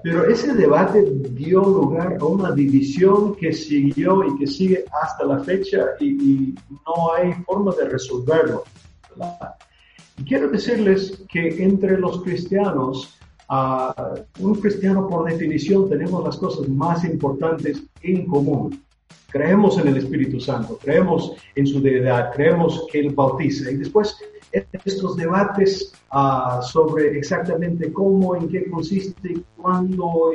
pero ese debate dio lugar a una división que siguió y que sigue hasta la fecha y, y no hay forma de resolverlo. Quiero decirles que entre los cristianos, un cristiano por definición tenemos las cosas más importantes en común. creemos en el Espíritu Santo, creemos en su deidad, creemos que Él bautiza. Y después estos debates uh, sobre exactamente cómo, en qué consiste, cuándo,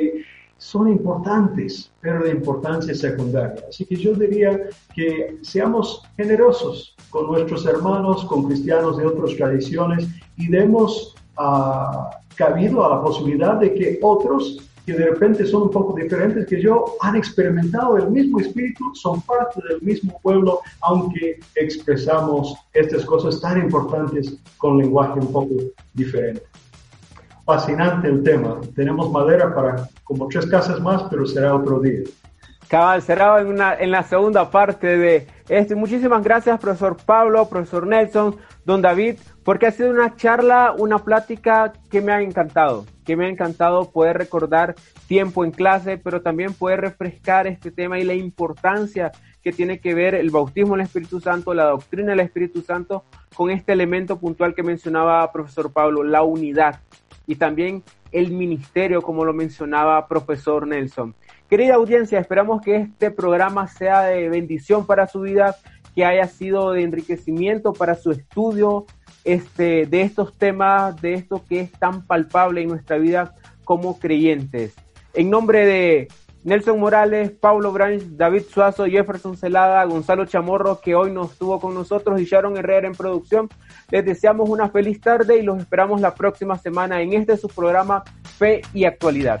son importantes, pero de importancia secundaria. Así que yo diría que seamos generosos con nuestros hermanos, con cristianos de otras tradiciones y demos uh, cabido a la posibilidad de que otros que de repente son un poco diferentes que yo, han experimentado el mismo espíritu, son parte del mismo pueblo, aunque expresamos estas cosas tan importantes con lenguaje un poco diferente. Fascinante el tema. Tenemos madera para como tres casas más, pero será otro día. Cabal, será en, una, en la segunda parte de este. Muchísimas gracias, profesor Pablo, profesor Nelson, don David, porque ha sido una charla, una plática que me ha encantado, que me ha encantado poder recordar tiempo en clase, pero también poder refrescar este tema y la importancia que tiene que ver el bautismo del Espíritu Santo, la doctrina del Espíritu Santo, con este elemento puntual que mencionaba profesor Pablo, la unidad y también el ministerio, como lo mencionaba profesor Nelson. Querida audiencia, esperamos que este programa sea de bendición para su vida, que haya sido de enriquecimiento para su estudio este, de estos temas, de esto que es tan palpable en nuestra vida como creyentes. En nombre de Nelson Morales, Paulo Branch, David Suazo, Jefferson Celada, Gonzalo Chamorro, que hoy no estuvo con nosotros, y Sharon Herrera en producción, les deseamos una feliz tarde y los esperamos la próxima semana en este su programa Fe y Actualidad.